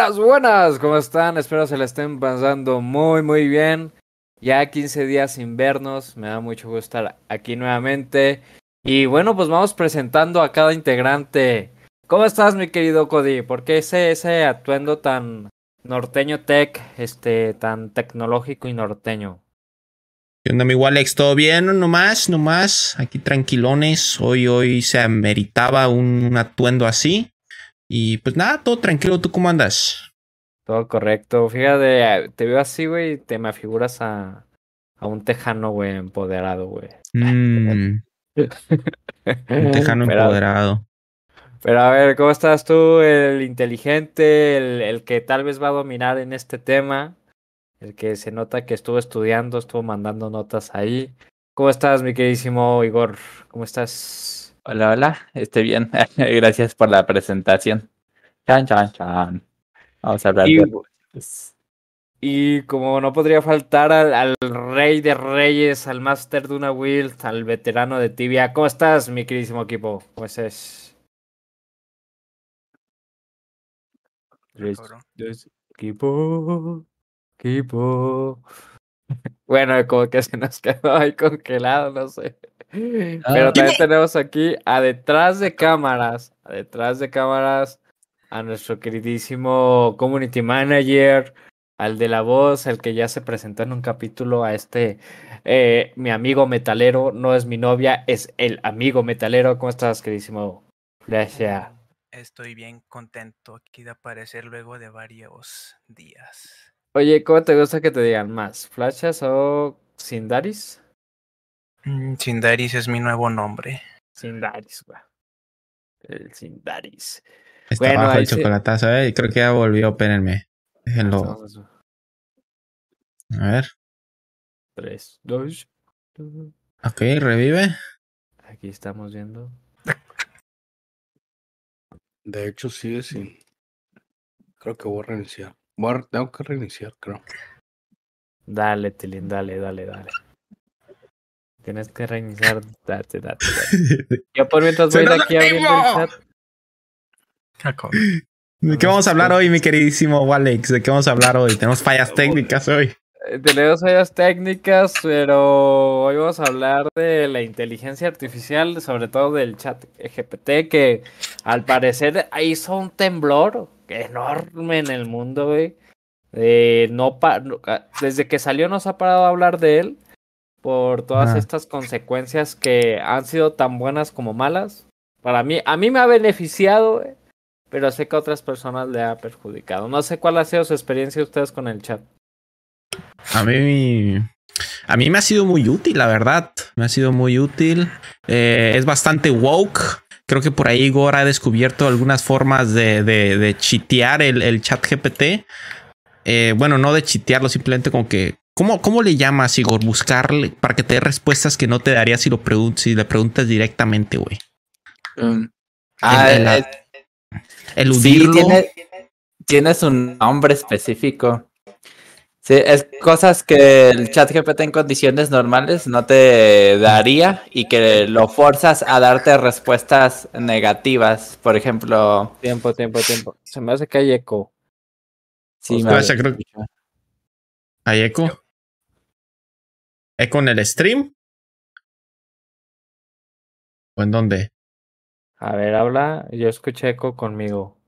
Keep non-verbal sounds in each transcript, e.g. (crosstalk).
Buenas, buenas, ¿cómo están? Espero se la estén pasando muy, muy bien. Ya 15 días sin vernos, me da mucho gusto estar aquí nuevamente. Y bueno, pues vamos presentando a cada integrante. ¿Cómo estás, mi querido Cody? ¿Por qué ese, ese atuendo tan norteño tech, este, tan tecnológico y norteño? ¿Qué onda, mi Alex? ¿Todo bien? Nomás, nomás, aquí tranquilones. Hoy, hoy se ameritaba un atuendo así. Y pues nada, todo tranquilo. ¿Tú cómo andas? Todo correcto. Fíjate, te veo así, güey, te me figuras a, a un tejano, güey, empoderado, güey. Mm, un (laughs) tejano Pero- empoderado. Pero a ver, ¿cómo estás tú? El inteligente, el, el que tal vez va a dominar en este tema, el que se nota que estuvo estudiando, estuvo mandando notas ahí. ¿Cómo estás, mi queridísimo Igor? ¿Cómo estás? Hola, hola, estoy bien. (laughs) Gracias por la presentación. Chan, chan, chan. Vamos a hablar Y- de pues, Y como no podría faltar al, al rey de reyes, al máster de una Wild, al veterano de Tibia. ¿Cómo estás, mi queridísimo equipo? Cabrón. dos, equipo, equipo. Bueno, como que se nos quedó ahí congelado, no sé. Pero también tenemos aquí a detrás de cámaras, a detrás de cámaras, a nuestro queridísimo community manager, al de la voz, el que ya se presentó en un capítulo a este, eh, mi amigo metalero, no es mi novia, es el amigo metalero. ¿Cómo estás, queridísimo? Gracias. Estoy bien contento aquí de aparecer luego de varios días. Oye, ¿cómo te gusta que te digan más? ¿Flashas o Sindaris? Mm, Sindaris es mi nuevo nombre. Sindaris, güey. El Sindaris. Está Bueno, abajo ahí el sí. chocolatazo, ¿eh? Y creo que ya volvió, espérenme. Déjenlo. A ver. Tres, dos. uno. Ok, revive. Aquí estamos viendo. De hecho, sigue sin. Creo que voy a reiniciar. Voy a- Tengo que reiniciar, creo. Dale, Tilín, dale, dale, dale. Tienes que reiniciar. Date, date, date. (laughs) Yo por mientras voy de ¡Suena aquí abriendo el chat. ¿De qué vamos a hablar hoy, mi queridísimo Alex? ¿De qué vamos a hablar hoy? Tenemos fallas técnicas hoy. Eh, Tenemos varias técnicas, pero hoy vamos a hablar de la inteligencia artificial, sobre todo del chat GPT, que al parecer hizo un temblor enorme en el mundo, güey. Eh, no pa- ah, desde que salió no se ha parado a hablar de él por todas Ajá. estas consecuencias que han sido tan buenas como malas. Para mí, a mí me ha beneficiado, güey, pero sé que a otras personas le ha perjudicado. No sé cuál ha sido su experiencia de ustedes con el chat. A mí, a mí me ha sido muy útil, la verdad. Me ha sido muy útil. Eh, es bastante woke. Creo que por ahí Igor ha descubierto algunas formas de, de, de chitear el, el chat GPT. Eh, bueno, no de chitearlo, simplemente como que. ¿Cómo, ¿Cómo le llamas, Igor? Buscarle para que te dé respuestas que no te daría si, lo pregun- si le preguntas directamente, güey. um, ah, el- es- Eludirlo. sí, tiene, tienes un nombre específico. Sí, es cosas que el chat GPT en condiciones normales no te daría y que lo forzas a darte respuestas negativas. Por ejemplo, Tiempo, tiempo, tiempo. Se me hace que hay eco. sí, O me sea, ¿Hay eco? ¿Eco en el stream? ¿O en dónde? A ver, habla. Yo escuché eco conmigo.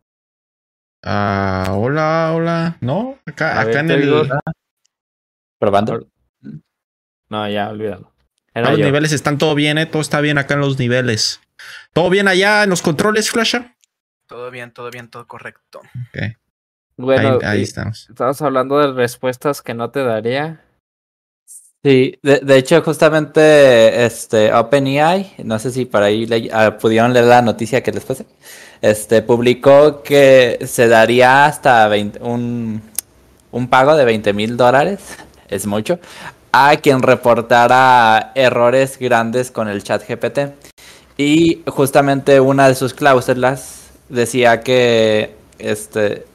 Ah, hola, hola. No, acá, acá ver, en el. digo- probando. No, ya, olvídalo. Ah, Era los yo. niveles están todo bien, eh. Todo está bien acá en los niveles. ¿Todo bien allá en los controles, Flasha? Todo bien, todo bien, todo correcto. Ok. Bueno, ahí, estamos. estamos hablando de respuestas que no te daría. Sí, de, de hecho, justamente este OpenAI, no sé si por ahí le- ah, pudieron leer la noticia que les puse, este publicó que se daría hasta 20 un, un pago de 20 mil dólares, (laughs) es mucho, a quien reportara errores grandes con el chat GPT. Y justamente una de sus cláusulas decía que este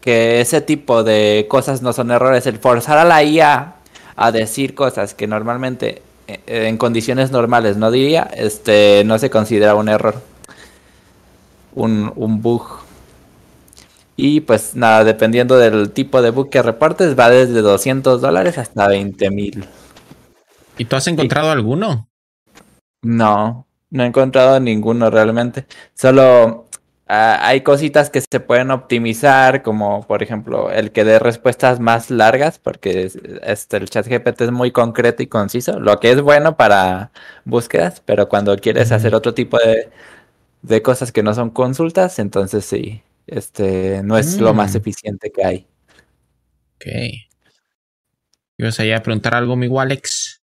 que ese tipo de cosas no son errores, el forzar a la IA a decir cosas que normalmente eh, en condiciones normales no diría, este no se considera un error. Un, un bug. Y pues nada, dependiendo del tipo de bug que reportes, va desde 200 dólares hasta 20 mil. ¿Y tú has encontrado alguno? No, no he encontrado ninguno realmente. Solo ah, hay cositas que se pueden optimizar, como por ejemplo el que dé respuestas más largas, porque es- este, el chat GPT es muy concreto y conciso, lo que es bueno para búsquedas, pero cuando quieres hacer otro tipo de, de cosas que no son consultas, entonces sí, este no es lo más Mm. eficiente que hay. Ok. ¿Ibas allá a preguntar algo, mi Alex?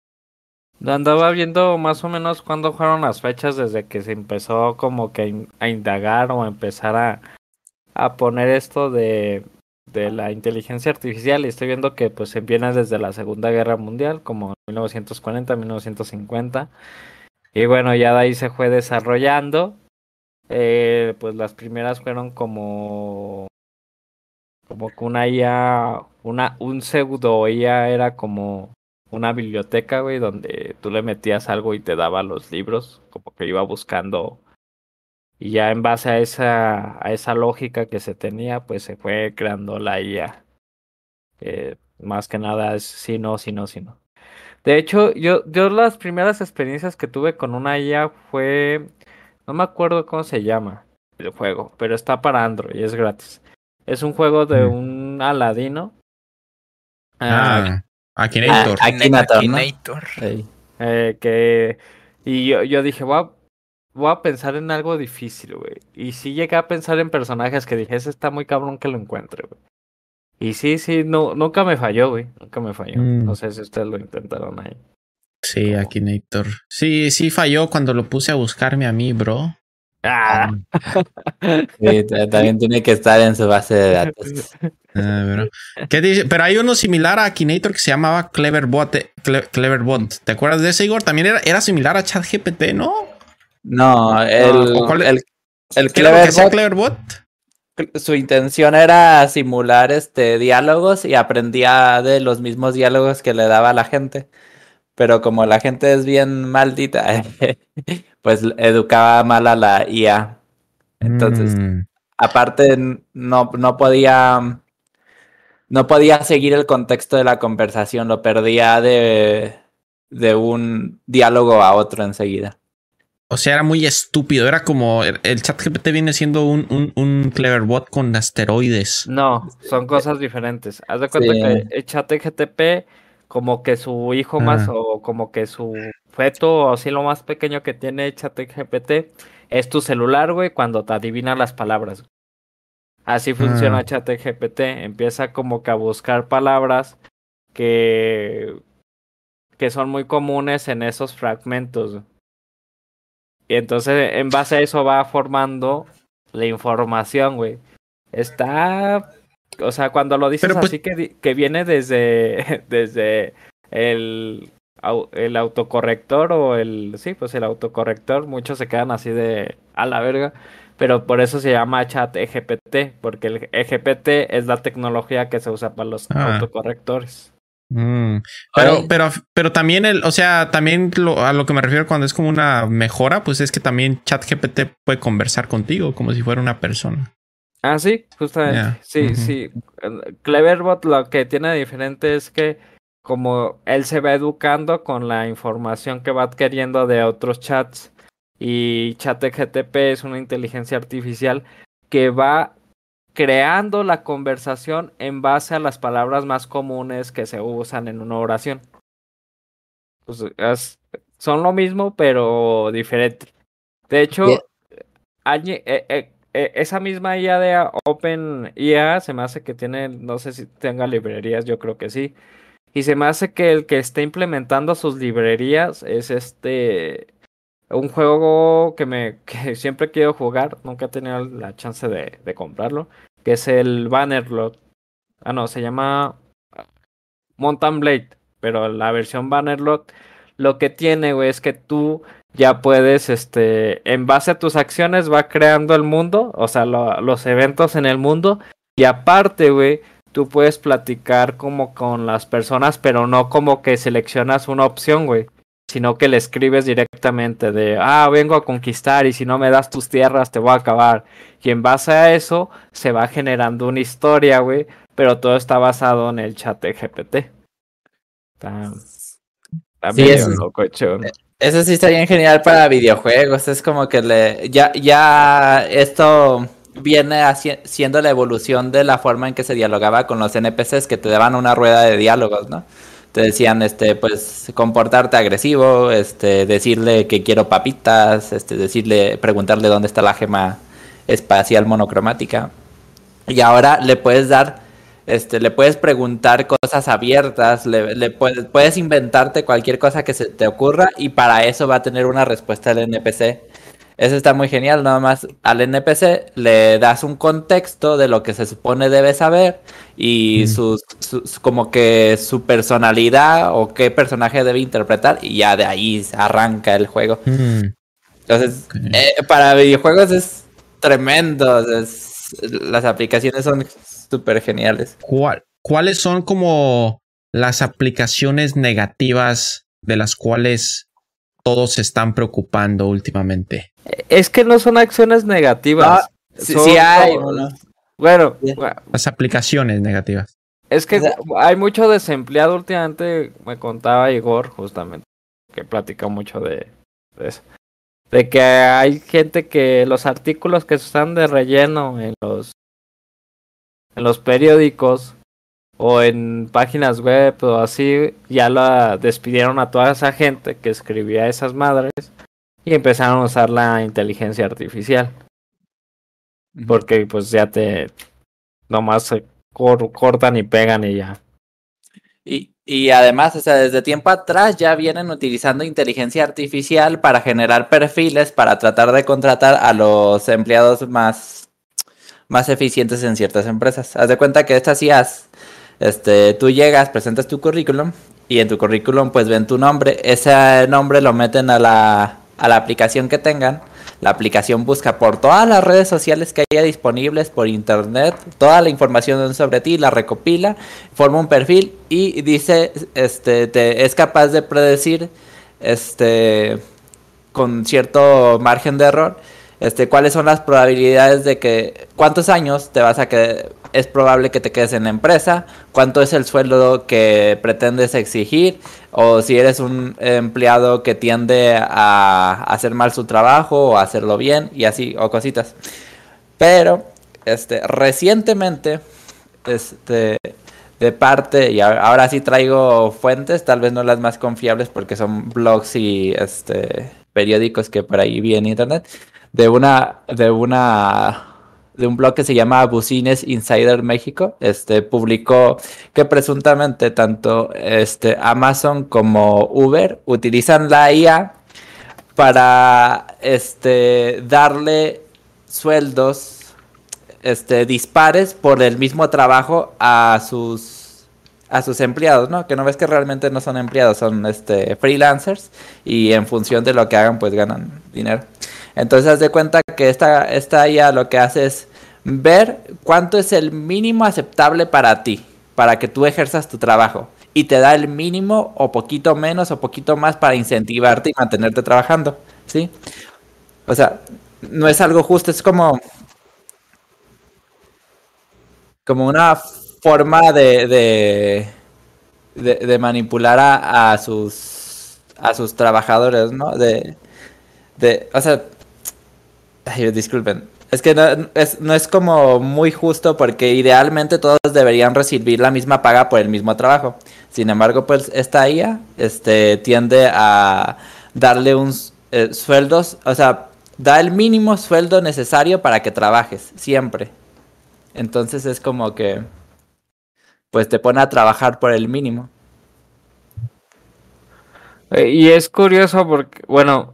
Andaba viendo más o menos cuándo fueron las fechas desde que se empezó como que a in- a indagar o empezar a, poner esto de, de la inteligencia artificial y estoy viendo que pues viene desde la Segunda Guerra Mundial, como 1940, 1950 y bueno, ya de ahí se fue desarrollando. Eh, pues las primeras fueron como como que una IA, una, un pseudo IA era como una biblioteca, güey, donde tú le metías algo y te daba los libros, como que iba buscando. Y ya en base a esa, a esa lógica que se tenía, pues se fue creando la IA. Eh, más que nada es sí, no, sí, no, sí, no. De hecho, yo, yo las primeras experiencias que tuve con una IA fue, no me acuerdo cómo se llama el juego, pero está para Android y es gratis. Es un juego de un Aladino. Ah, Ah, Akinator. Ah, Akinator, ¿no? Akinator. Sí. Eh, que y yo, yo dije, voy a, voy a pensar en algo difícil, güey. Y sí llegué a pensar en personajes que dije, ese está muy cabrón que lo encuentre, güey. Y sí, sí, no, nunca me falló, güey. Nunca me falló. Mm. No sé si ustedes lo intentaron ahí. Sí, Akinator. Sí, sí falló cuando lo puse a buscarme a mí, bro. Ah, Sí, también tiene que estar en su base de datos. (laughs) Ah, pero, (laughs) ¿qué dice? Pero hay uno similar a Akinator que se llamaba Cleverbot. eh, Cle- Cleverbot. ¿Te acuerdas de ese, Igor? También era, era similar a ChatGPT, ¿no? No, el, el, el ¿Qué era lo que hacía Cleverbot, Cleverbot? su intención era simular este diálogos y aprendía de los mismos diálogos que le daba la gente. Pero como la gente es bien maldita, (laughs) pues educaba mal a la IA. Entonces, Mm, aparte no, no podía no podía seguir el contexto de la conversación, lo perdía de, de un diálogo a otro enseguida. o sea, era muy estúpido. Era como el, el ChatGPT viene siendo un, un, un Cleverbot con asteroides. no, son cosas diferentes. Haz de cuenta Sí. que el chat GTP, como que su hijo más, Ah. o como que su feto, o así lo más pequeño que tiene chat GPT, es tu celular, güey, cuando te adivina las palabras. Así funciona Ah. ChatGPT. Empieza como que a buscar palabras que, que son muy comunes en esos fragmentos. Y entonces, en base a eso, va formando la información, güey. Está. O sea, cuando lo dices pues- así que, que viene desde, (laughs) desde el, el autocorrector o el. Sí, pues el autocorrector, muchos se quedan así de. A la verga. Pero por eso se llama chat EGPT, porque el EGPT es la tecnología que se usa para los Ah. autocorrectores. Mm, Pero, pero, pero también el, o sea, también lo- a lo que me refiero cuando es como una mejora, pues es que también ChatGPT puede conversar contigo como si fuera una persona. Ah, sí, justamente. Sí, sí. Cleverbot lo que tiene de diferente es que como él se va educando con la información que va adquiriendo de otros chats y ChatGTP es una inteligencia artificial que va creando la conversación en base a las palabras más comunes que se usan en una oración. Pues, es- son lo mismo, pero diferente. De hecho, Yeah. eh, eh, eh, esa misma IA de Open IA se me hace que tiene, no sé si tenga librerías, yo creo que sí, Y se me hace que el que está implementando sus librerías es este un juego que me (laughs) que siempre quiero jugar, nunca he tenido la chance de, comprarlo, que es el Bannerlord. Ah, no, se llama Mountain Blade, pero la versión Bannerlord lo que tiene, güey, es que tú ya puedes, este, en base a tus acciones va creando el mundo, o sea, lo, los eventos en el mundo, y aparte, güey, tú puedes platicar como con las personas, pero no como que seleccionas una opción, güey, sino que le escribes directamente de, ah, vengo a conquistar y si no me das tus tierras te voy a acabar. Y en base a eso se va generando una historia, güey, pero todo está basado en el chat de GPT. Está, está Sí, medio eso es- locochón. Eso sí está bien genial para videojuegos. Es como que le ya, ya esto viene siendo la evolución de la forma en que se dialogaba con los NPCs que te daban una rueda de diálogos, ¿no? Te decían, este, pues, comportarte agresivo, este, decirle que quiero papitas, este, decirle, preguntarle dónde está la gema espacial monocromática. Y ahora le puedes dar, este, le puedes preguntar cosas abiertas, le, le puedes, puedes inventarte cualquier cosa que se te ocurra y para eso va a tener una respuesta el NPC. Eso está muy genial, nada más al NPC le das un contexto de lo que se supone debe saber y Mm. sus, sus- como que su personalidad o qué personaje debe interpretar y ya de ahí arranca el juego. Mm, Entonces, eh, para videojuegos es tremendo. es- las aplicaciones son súper geniales. ¿Cuál- ¿Cuáles son como las aplicaciones negativas de las cuales todos se están preocupando últimamente? Es que no son acciones negativas. Ah, Sí, son sí hay. Bueno, Las aplicaciones negativas. es que O sea- hay mucho desempleado últimamente, me contaba Igor justamente, que platica mucho de, de eso. De que hay gente que los artículos que están de relleno en los en los periódicos o en páginas web o así, ya la despidieron a toda esa gente que escribía esas madres y empezaron a usar la inteligencia artificial. Porque pues ya te nomás se cor- cortan y pegan y ya. Y, y además, o sea, desde tiempo atrás ya vienen utilizando inteligencia artificial para generar perfiles para tratar de contratar a los empleados más, más eficientes en ciertas empresas. Haz de cuenta que estas IAs, este, tú llegas, presentas tu currículum y en tu currículum pues ven tu nombre. Ese nombre lo meten a la, a la aplicación que tengan. La aplicación busca por todas las redes sociales que haya disponibles, por internet, toda la información sobre ti, la recopila, forma un perfil y dice, este, te, es capaz de predecir, este, con cierto margen de error, este, cuáles son las probabilidades de que, cuántos años te vas a que es probable que te quedes en la empresa, cuánto es el sueldo que pretendes exigir, o si eres un empleado que tiende a hacer mal su trabajo o a hacerlo bien y así, o cositas. Pero, este, recientemente, este, de parte, y ahora sí traigo fuentes, tal vez no las más confiables porque son blogs y este periódicos que por ahí vi en internet, de una, de una, de un blog que se llama Bucines Insider México, este publicó que presuntamente tanto este Amazon como Uber utilizan la IA para este darle sueldos este, dispares por el mismo trabajo a sus a sus empleados, ¿no? Que no ves que realmente no son empleados, son este freelancers y en función de lo que hagan pues ganan dinero. Entonces haz de cuenta que esta, esta IA lo que hace es ver cuánto es el mínimo aceptable para ti, para que tú ejerzas tu trabajo. Y te da el mínimo o poquito menos o poquito más para incentivarte y mantenerte trabajando, ¿sí? O sea, no es algo justo, es como como una forma de, de, de, de manipular a, a sus a sus trabajadores, ¿no? De, de o sea, disculpen, es que no es, no es como muy justo porque idealmente todos deberían recibir la misma paga por el mismo trabajo. Sin embargo, pues esta IA este, tiende a darle un eh, sueldos, o sea, da el mínimo sueldo necesario para que trabajes, siempre. Entonces es como que, pues te pone a trabajar por el mínimo. Eh, Y es curioso porque, bueno,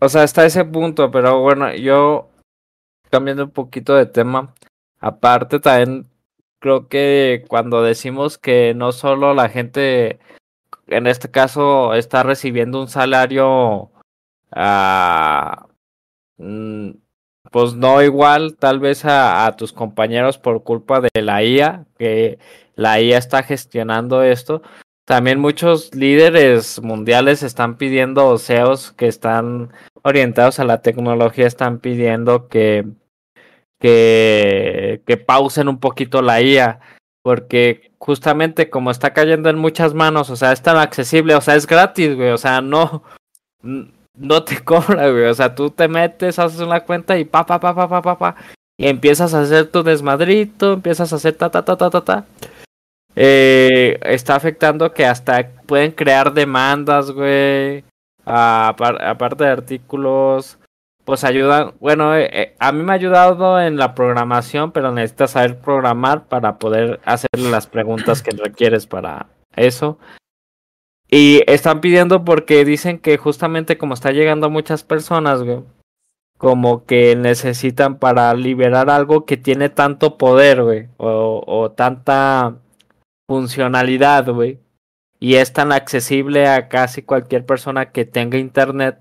o sea, hasta ese punto, pero bueno, yo cambiando un poquito de tema, aparte también creo que cuando decimos que no solo la gente, en este caso, está recibiendo un salario, ah, mm, pues no igual tal vez a, a tus compañeros por culpa de la IA, que la IA está gestionando esto. También muchos líderes mundiales están pidiendo, CEOs que están orientados a la tecnología, están pidiendo que, que, que pausen un poquito la IA, porque justamente como está cayendo en muchas manos, o sea, es tan accesible, o sea, es gratis, güey, o sea, no, no te (laughs) cobra, güey, o sea, tú te metes, haces una cuenta y pa, pa, pa, pa, pa, pa, pa, y empiezas a hacer tu desmadrito, empiezas a hacer ta, ta, ta, ta, ta, ta. Eh, está afectando que hasta pueden crear demandas, güey. aparte de artículos, pues ayudan. Bueno, eh, eh, a mí me ha ayudado en la programación, pero necesitas saber programar para poder hacerle las preguntas que requieres para eso. Y están pidiendo porque dicen que justamente como está llegando muchas personas, güey, como que necesitan para liberar algo que tiene tanto poder, güey, o tanta funcionalidad, güey, y es tan accesible a casi cualquier persona que tenga internet,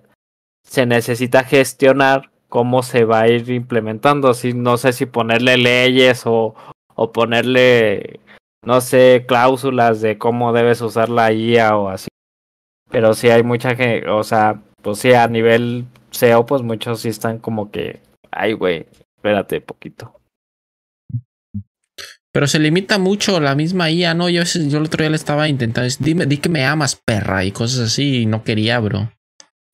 se necesita gestionar cómo se va a ir implementando. Si, no sé si ponerle leyes o, o ponerle, no sé, cláusulas de cómo debes usar la IA o así. Pero sí hay mucha gente, o sea, pues sí, a nivel SEO, pues muchos sí están como que, ay, güey, espérate poquito. Pero se limita mucho la misma IA, ¿no? Yo, yo el otro día le estaba intentando decir, dime, di que me amas, perra, y cosas así, y no quería, bro.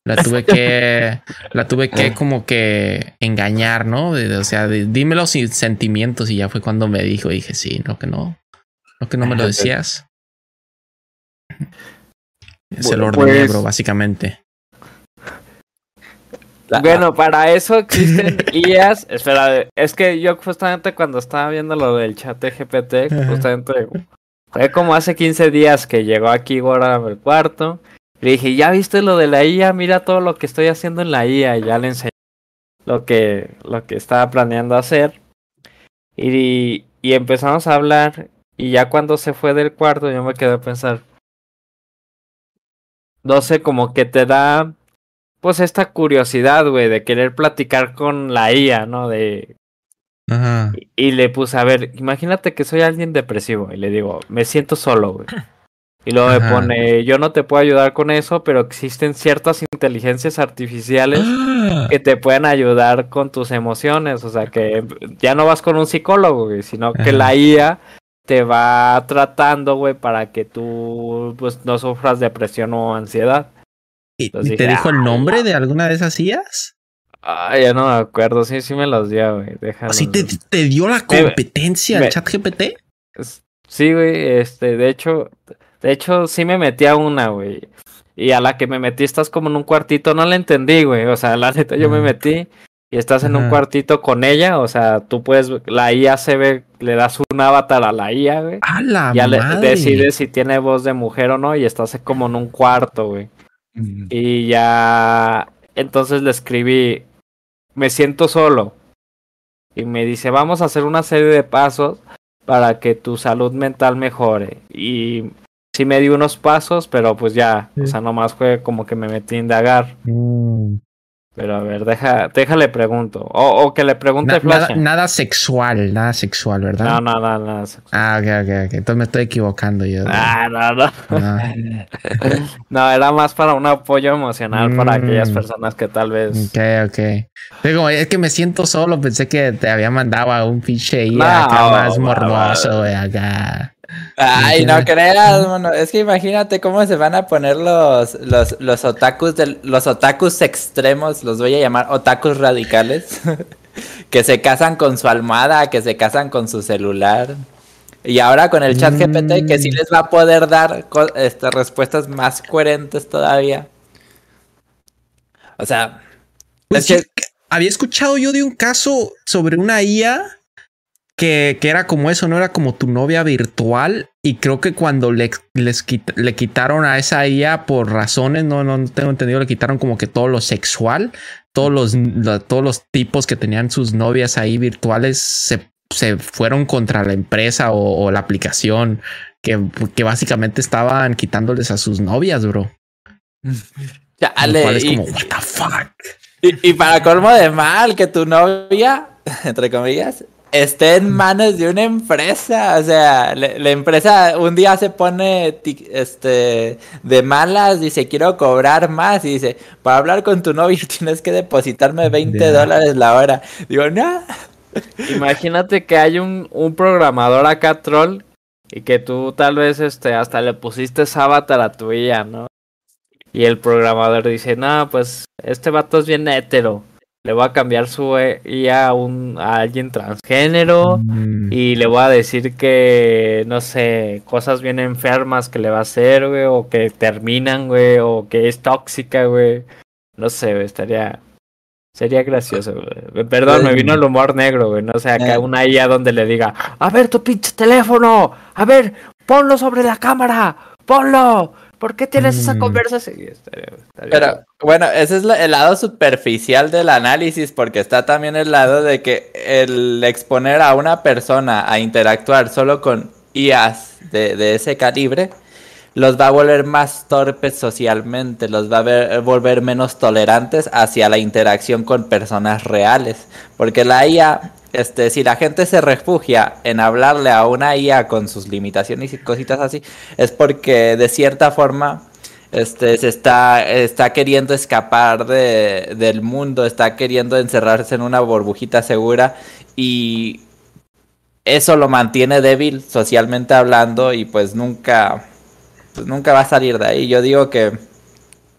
La tuve que, la tuve que (laughs) como que engañar, ¿no? O sea, dímelo sin sentimientos, y ya fue cuando me dijo, dije, sí, no que no, no que no me lo (laughs) decías. Se lo Bueno, ordené, pues- bro, básicamente. La- Bueno, para eso existen (laughs) IAs. Espera, es que yo justamente cuando estaba viendo lo del chat de GPT, justamente fue como hace 15 días que llegó aquí Gora al cuarto. Le dije, ¿ya viste lo de la IA? Mira todo lo que estoy haciendo en la IA. Y ya le enseñé lo que, lo que estaba planeando hacer. Y, y empezamos a hablar. Y ya cuando se fue del cuarto, yo me quedé a pensar. No sé, como que te da pues esta curiosidad, güey, de querer platicar con la IA, ¿no? De Ajá. y- y le puse, a ver, imagínate que soy alguien depresivo y le digo, me siento solo, güey. Y luego me pone, yo no te puedo ayudar con eso, pero existen ciertas inteligencias artificiales Ah, que te pueden ayudar con tus emociones, o sea, que ya no vas con un psicólogo, güey, sino que la IA te va tratando, güey, para que tú pues no sufras depresión o ansiedad. ¿Y Entonces te dije, dijo el nombre de alguna de esas IAs? Ay, ya no me acuerdo, sí, sí me los dio, güey. ¿Así te, te dio la competencia me- el chat GPT? Sí, güey, este, de hecho, de hecho, sí me metí a una, güey. Y a la que me metí estás como en un cuartito, no la entendí, güey. O sea, la neta, yo me metí y estás en un cuartito con ella. O sea, tú puedes, la IA se ve, le das un avatar a la IA, güey. ¡A la Ya le madre! decides si tiene voz de mujer o no y estás como en un cuarto, güey. Mm. Y ya, entonces le escribí, me siento solo. Y me dice, vamos a hacer una serie de pasos para que tu salud mental mejore. Y sí me dio unos pasos, pero pues ya, o sea, nomás fue como que me metí a indagar. Mm. Pero a ver, deja, déjale pregunto. O, o que le pregunte Na- Flash. nada, nada sexual, nada sexual, ¿verdad? No, no, no, no. Ah, ok, ok, ok. Entonces me estoy equivocando yo. Ah, no, no. Ah, (laughs) No, era más para un apoyo emocional para aquellas Mm. personas que tal vez. ok, ok. Digo, es que me siento solo. Pensé que te había mandado a un pinche No, acá más morboso, güey, acá. Ay, no creas, mano. Es que imagínate cómo se van a poner los, los, los otakus del, los otakus extremos, los voy a llamar otakus radicales, (laughs) que se casan con su almohada, que se casan con su celular. Y ahora con el chat GPT que sí Mm. les va a poder dar este, respuestas más coherentes todavía. O sea, Pues Es sí, había escuchado yo de un caso sobre una IA que, que era como eso, no era como tu novia virtual y creo que cuando le, les le quitaron a esa IA por razones, no, no tengo entendido, le quitaron como que todo lo sexual, todos los, todos los tipos que tenían sus novias ahí virtuales se, se fueron contra la empresa o, la aplicación que, que, básicamente estaban quitándoles a sus novias, bro. (laughs) Ya, es como, what the fuck. Y, y para colmo de mal, que tu novia, (laughs) entre comillas, esté en manos de una empresa. O sea, la empresa un día se pone este, de malas, dice, quiero cobrar más. Y dice, para hablar con tu novio (laughs) tienes que depositarme 20 dólares la hora. Digo, no. Imagínate que hay un, un programador acá troll y que tú tal vez este, hasta le pusiste avatar a tu IA, ¿no? Y el programador dice, no, pues este vato es bien hétero le voy a cambiar su IA a, un, a alguien transgénero mm. y le voy a decir que, no sé, cosas bien enfermas que le va a hacer, güey, o que terminan, güey, o que es tóxica, güey. No sé, estaría... Sería gracioso, güey. Perdón, me vino el humor negro, güey. No sé, acá una IA donde le diga, a ver tu pinche teléfono, a ver, ponlo sobre la cámara, ponlo. ¿Por qué tienes esa mm. conversación? Pero bueno, ese es el lado superficial del análisis, porque está también el lado de que el exponer a una persona a interactuar solo con IAs de, ese calibre los va a volver más torpes socialmente, los va a volver menos tolerantes hacia la interacción con personas reales, porque la IA este, si la gente se refugia en hablarle a una IA con sus limitaciones y cositas así, es porque de cierta forma este, se está, está queriendo escapar de, del mundo, está queriendo encerrarse en una burbujita segura y eso lo mantiene débil socialmente hablando y pues nunca, pues nunca va a salir de ahí. Yo digo que,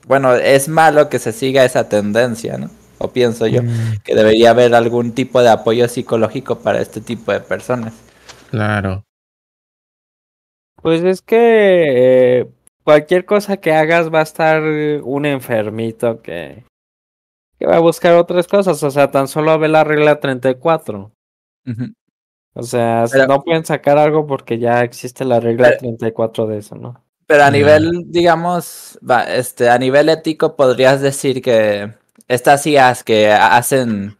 bueno, es malo que se siga esa tendencia, ¿no? O pienso yo, mm. que debería haber algún tipo de apoyo psicológico para este tipo de personas. Claro. Pues es que eh, cualquier cosa que hagas va a estar un enfermito que, que va a buscar otras cosas, o sea, tan solo ve la regla 34. O sea, no pueden sacar algo porque ya existe la regla 34 de eso, ¿no? Pero a nivel, digamos, va, este, a nivel ético podrías decir que estas IAs que hacen,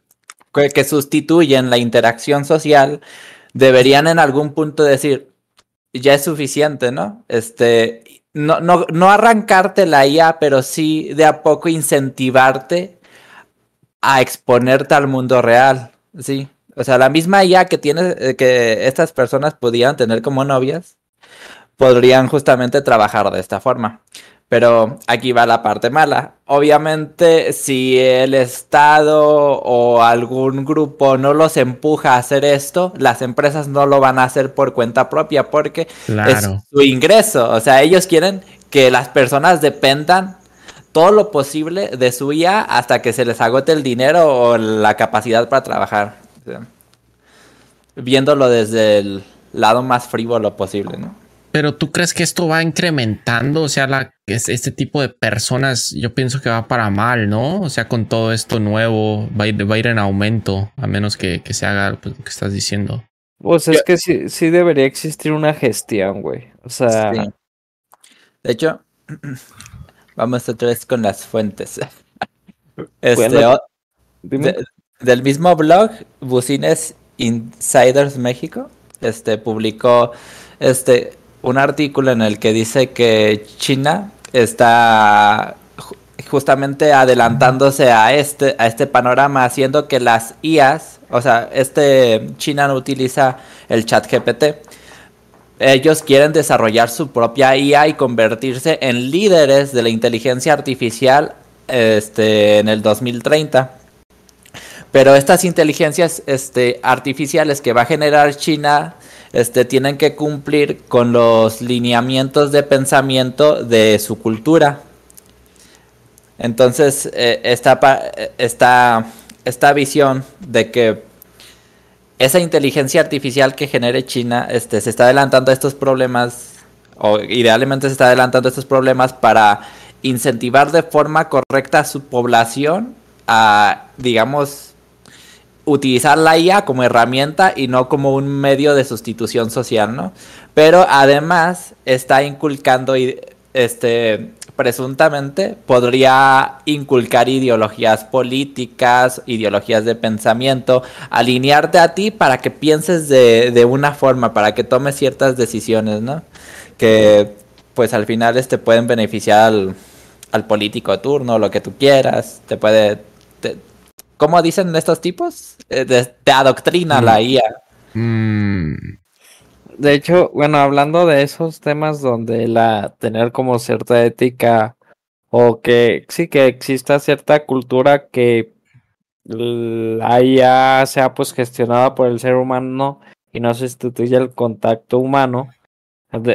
que sustituyen la interacción social, deberían en algún punto decir, ya es suficiente, ¿no? Este, no, no, no arrancarte la IA, pero sí de a poco incentivarte a exponerte al mundo real, ¿sí? O sea, la misma IA que tiene, eh, que estas personas podían tener como novias, podrían justamente trabajar de esta forma. Pero aquí va la parte mala. Obviamente, si el Estado o algún grupo no los empuja a hacer esto, las empresas no lo van a hacer por cuenta propia porque es su ingreso. O sea, ellos quieren que las personas dependan todo lo posible de su IA hasta que se les agote el dinero o la capacidad para trabajar. viéndolo desde el lado más frívolo posible, ¿no? Pero tú crees que esto va incrementando, o sea, la, este tipo de personas, yo pienso que va para mal, ¿no? O sea, con todo esto nuevo va a ir, va a ir en aumento, a menos que, se haga pues, lo que estás diciendo. Pues es que sí, sí debería existir una gestión, güey. O sea. De hecho, (clears throat) vamos otra vez con las fuentes. (laughs) Este, del mismo blog, Bucines Insiders México, este publicó este un artículo en el que dice que China está justamente adelantándose a este, a este panorama, haciendo que las IAs, o sea, este China no utiliza el chat GPT. Ellos quieren desarrollar su propia IA y convertirse en líderes de la inteligencia artificial este, en el 2030. Pero estas inteligencias este, artificiales que va a generar China este, tienen que cumplir con los lineamientos de pensamiento de su cultura. Entonces, eh, esta, esta, esta, visión de que esa inteligencia artificial que genere China este, se está adelantando a estos problemas, o idealmente se está adelantando a estos problemas para incentivar de forma correcta a su población a, digamos, utilizar la IA como herramienta y no como un medio de sustitución social, ¿no? Pero además está inculcando, este, presuntamente, podría inculcar ideologías políticas, ideologías de pensamiento, alinearte a ti para que pienses de, de una forma, para que tomes ciertas decisiones, ¿no? Que pues al final este pueden beneficiar al, político de turno, lo que tú quieras, te puede... ¿Cómo dicen estos tipos? Eh, de- te adoctrina la IA. Mm, De hecho, bueno, hablando de esos temas donde la tener como cierta ética o que sí que exista cierta cultura que la IA sea pues gestionada por el ser humano y no sustituye el contacto humano.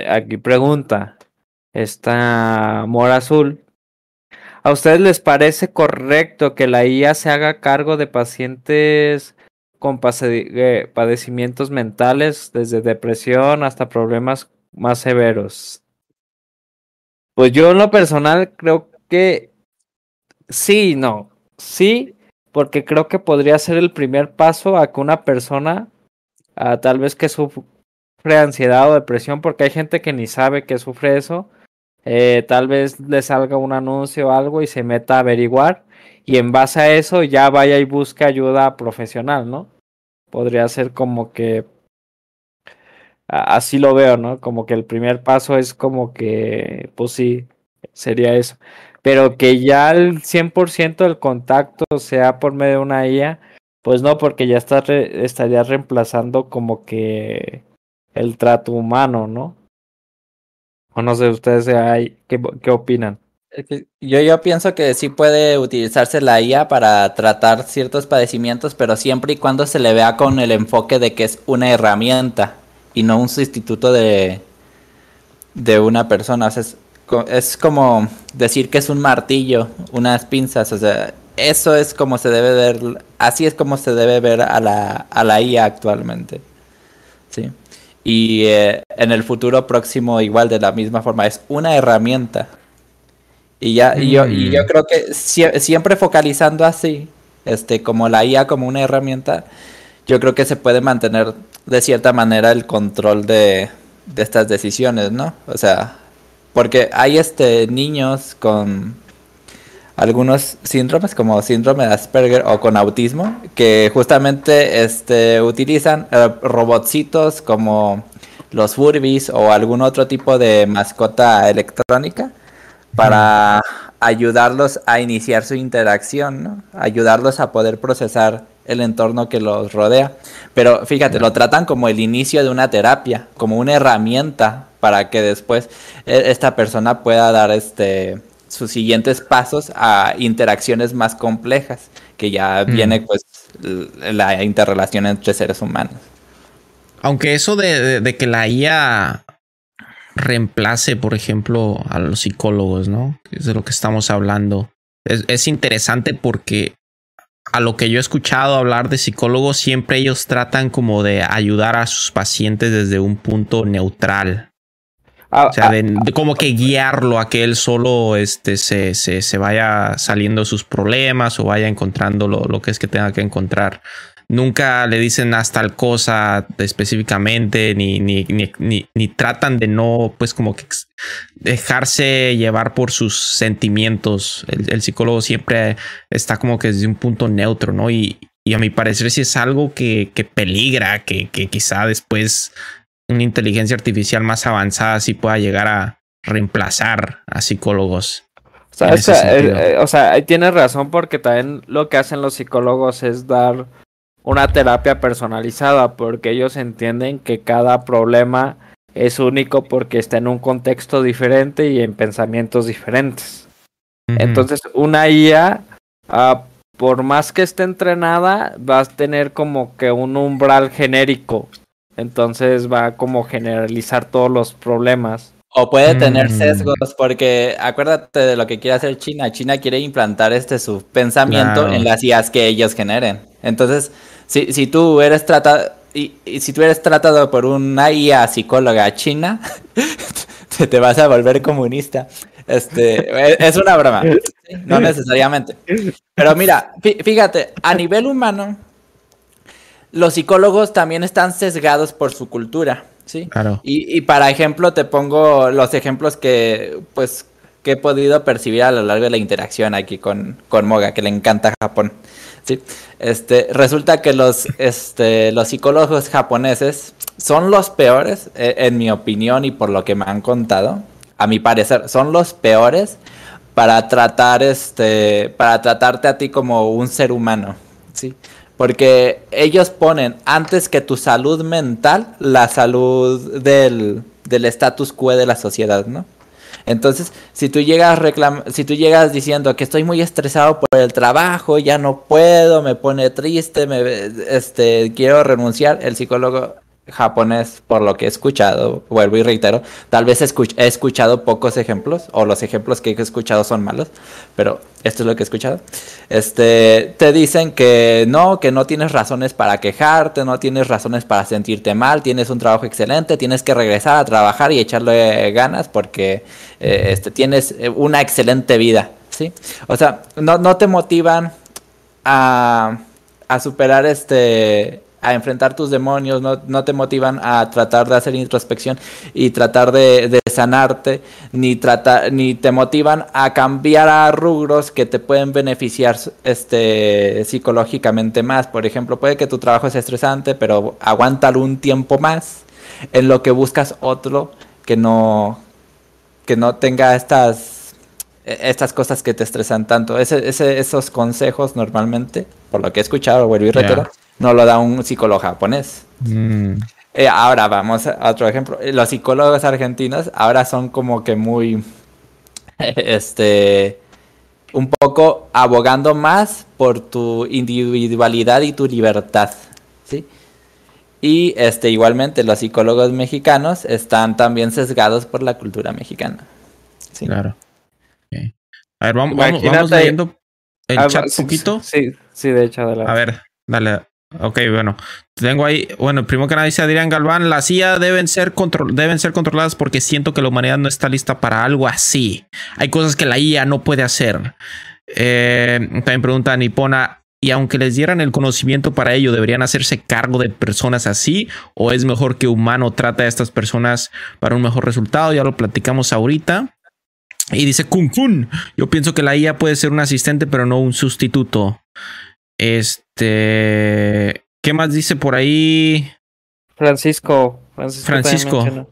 Aquí pregunta, esta Mora Azul, ¿a ustedes les parece correcto que la IA se haga cargo de pacientes con eh, padecimientos mentales, desde depresión hasta problemas más severos. Pues yo en lo personal creo que sí, y no, sí, porque creo que podría ser el primer paso a que una persona, ah, tal vez que sufre ansiedad o depresión, porque hay gente que ni sabe que sufre eso, eh, tal vez le salga un anuncio o algo y se meta a averiguar y en base a eso ya vaya y busque ayuda profesional, ¿no? Podría ser como que así lo veo, ¿no? Como que el primer paso es como que, pues sí, sería eso. Pero que ya el 100% del contacto sea por medio de una IA, pues no, porque ya está estaría reemplazando como que el trato humano, ¿no? O no sé, ustedes ahí, ¿qué, qué opinan? Yo, yo pienso que sí puede utilizarse la IA para tratar ciertos padecimientos, pero siempre y cuando se le vea con el enfoque de que es una herramienta y no un sustituto de, de una persona. Es, es como decir que es un martillo, unas pinzas. O sea, eso es como se debe ver, así es como se debe ver a la, a la IA actualmente. Sí. Y eh, en el futuro próximo igual de la misma forma, es una herramienta. Y ya, y yo, y yo Mm. creo que sie- siempre focalizando así, este, como la IA como una herramienta, yo creo que se puede mantener de cierta manera el control de, de estas decisiones, ¿no? O sea, porque hay este niños con algunos síndromes como síndrome de Asperger o con autismo que justamente este utilizan eh, robotcitos como los Furbies o algún otro tipo de mascota electrónica para ayudarlos a iniciar su interacción, ¿no? Ayudarlos a poder procesar el entorno que los rodea. Pero fíjate, lo tratan como el inicio de una terapia, como una herramienta para que después eh, esta persona pueda dar este sus siguientes pasos a interacciones más complejas, que ya Mm. viene pues la interrelación entre seres humanos. Aunque eso de, de- de que la IA reemplace, por ejemplo, a los psicólogos, ¿no? Que es de lo que estamos hablando. Es, es interesante porque a lo que yo he escuchado hablar de psicólogos, siempre ellos tratan como de ayudar a sus pacientes desde un punto neutral. Ah, O sea, de, de como que guiarlo a que él solo este, se, se, se vaya saliendo de sus problemas o vaya encontrando lo, lo que es que tenga que encontrar. Nunca le dicen hasta tal cosa específicamente, ni, ni, ni, ni, ni tratan de no, pues como que dejarse llevar por sus sentimientos. El, el psicólogo siempre está como que desde un punto neutro, ¿no? Y, y a mi parecer sí es algo que, que peligra, que, que quizá después una inteligencia artificial más avanzada sí pueda llegar a reemplazar a psicólogos. O sea, eh, eh, o sea, tienes razón porque también lo que hacen los psicólogos es dar una terapia personalizada porque ellos entienden que cada problema es único porque está en un contexto diferente y en pensamientos diferentes. Entonces, una IA, ah, por más que esté entrenada, va a tener como que un umbral genérico. Entonces va a como generalizar todos los problemas. O puede tener Mm. sesgos, porque acuérdate de lo que quiere hacer China. China quiere implantar este su pensamiento Claro. en las IAs que ellos generen. Entonces, si, si tú eres tratado, y, y si tú eres tratado por una IA psicóloga china, (laughs) te, te vas a volver comunista. Este, es- es una broma, ¿sí? no necesariamente. Pero mira, fí- fíjate, a nivel humano, los psicólogos también están sesgados por su cultura, ¿sí? Claro. Y, y para ejemplo, te pongo los ejemplos que, pues, que he podido percibir a lo largo de la interacción aquí con, con Moga, que le encanta Japón. ¿sí? Este, resulta que los, (laughs) este, los psicólogos japoneses son los peores, eh, en mi opinión y por lo que me han contado, a mi parecer, son los peores para tratar este, para tratarte a ti como un ser humano, ¿sí? Porque ellos ponen antes que tu salud mental la salud del, del status quo de la sociedad, ¿no? Entonces, si tú llegas si tú llegas diciendo que estoy muy estresado por el trabajo, ya no puedo, me pone triste, me este quiero renunciar, el psicólogo japonés, por lo que he escuchado, vuelvo y reitero, tal vez he escuchado pocos ejemplos, o los ejemplos que he escuchado son malos, pero esto es lo que he escuchado. Este, te dicen que no, que no tienes razones para quejarte, no tienes razones para sentirte mal, tienes un trabajo excelente, tienes que regresar a trabajar y echarle ganas porque eh, este, tienes una excelente vida, ¿sí? O sea, no, no te motivan a, a superar este a enfrentar tus demonios, no, no, te motivan a tratar de hacer introspección y tratar de, de sanarte, ni, trata, ni te motivan a cambiar a rubros que te pueden beneficiar este, psicológicamente más. Por ejemplo, puede que tu trabajo sea estresante, pero aguántalo un tiempo más en lo que buscas otro que no, que no tenga estas, estas cosas que te estresan tanto. Ese, ese, esos consejos normalmente, por lo que he escuchado, vuelvo y reitero, yeah no lo da un psicólogo japonés. Mm. Eh, ahora vamos a otro ejemplo. Los psicólogos argentinos ahora son como que muy, (laughs) este, un poco abogando más por tu individualidad y tu libertad, ¿sí? Y este, igualmente los psicólogos mexicanos están también sesgados por la cultura mexicana. ¿sí? Claro. Okay. A ver, vamos, vamos, vamos leyendo el Ah, chat sí, un poquito. Sí, sí, de hecho, adelante. A ver, dale. Ok, bueno. Tengo ahí, bueno, primero que nada dice Adrián Galván, las IA deben ser, control, deben ser controladas porque siento que la humanidad no está lista para algo así. Hay cosas que la IA no puede hacer. Eh, también pregunta Nipona, y aunque les dieran el conocimiento para ello, ¿deberían hacerse cargo de personas así? ¿O es mejor que humano trate a estas personas para un mejor resultado? Ya lo platicamos ahorita. Y dice Kun Kun, yo pienso que la IA puede ser un asistente, pero no un sustituto. Este. ¿Qué más dice por ahí? Francisco. Francisco. Francisco.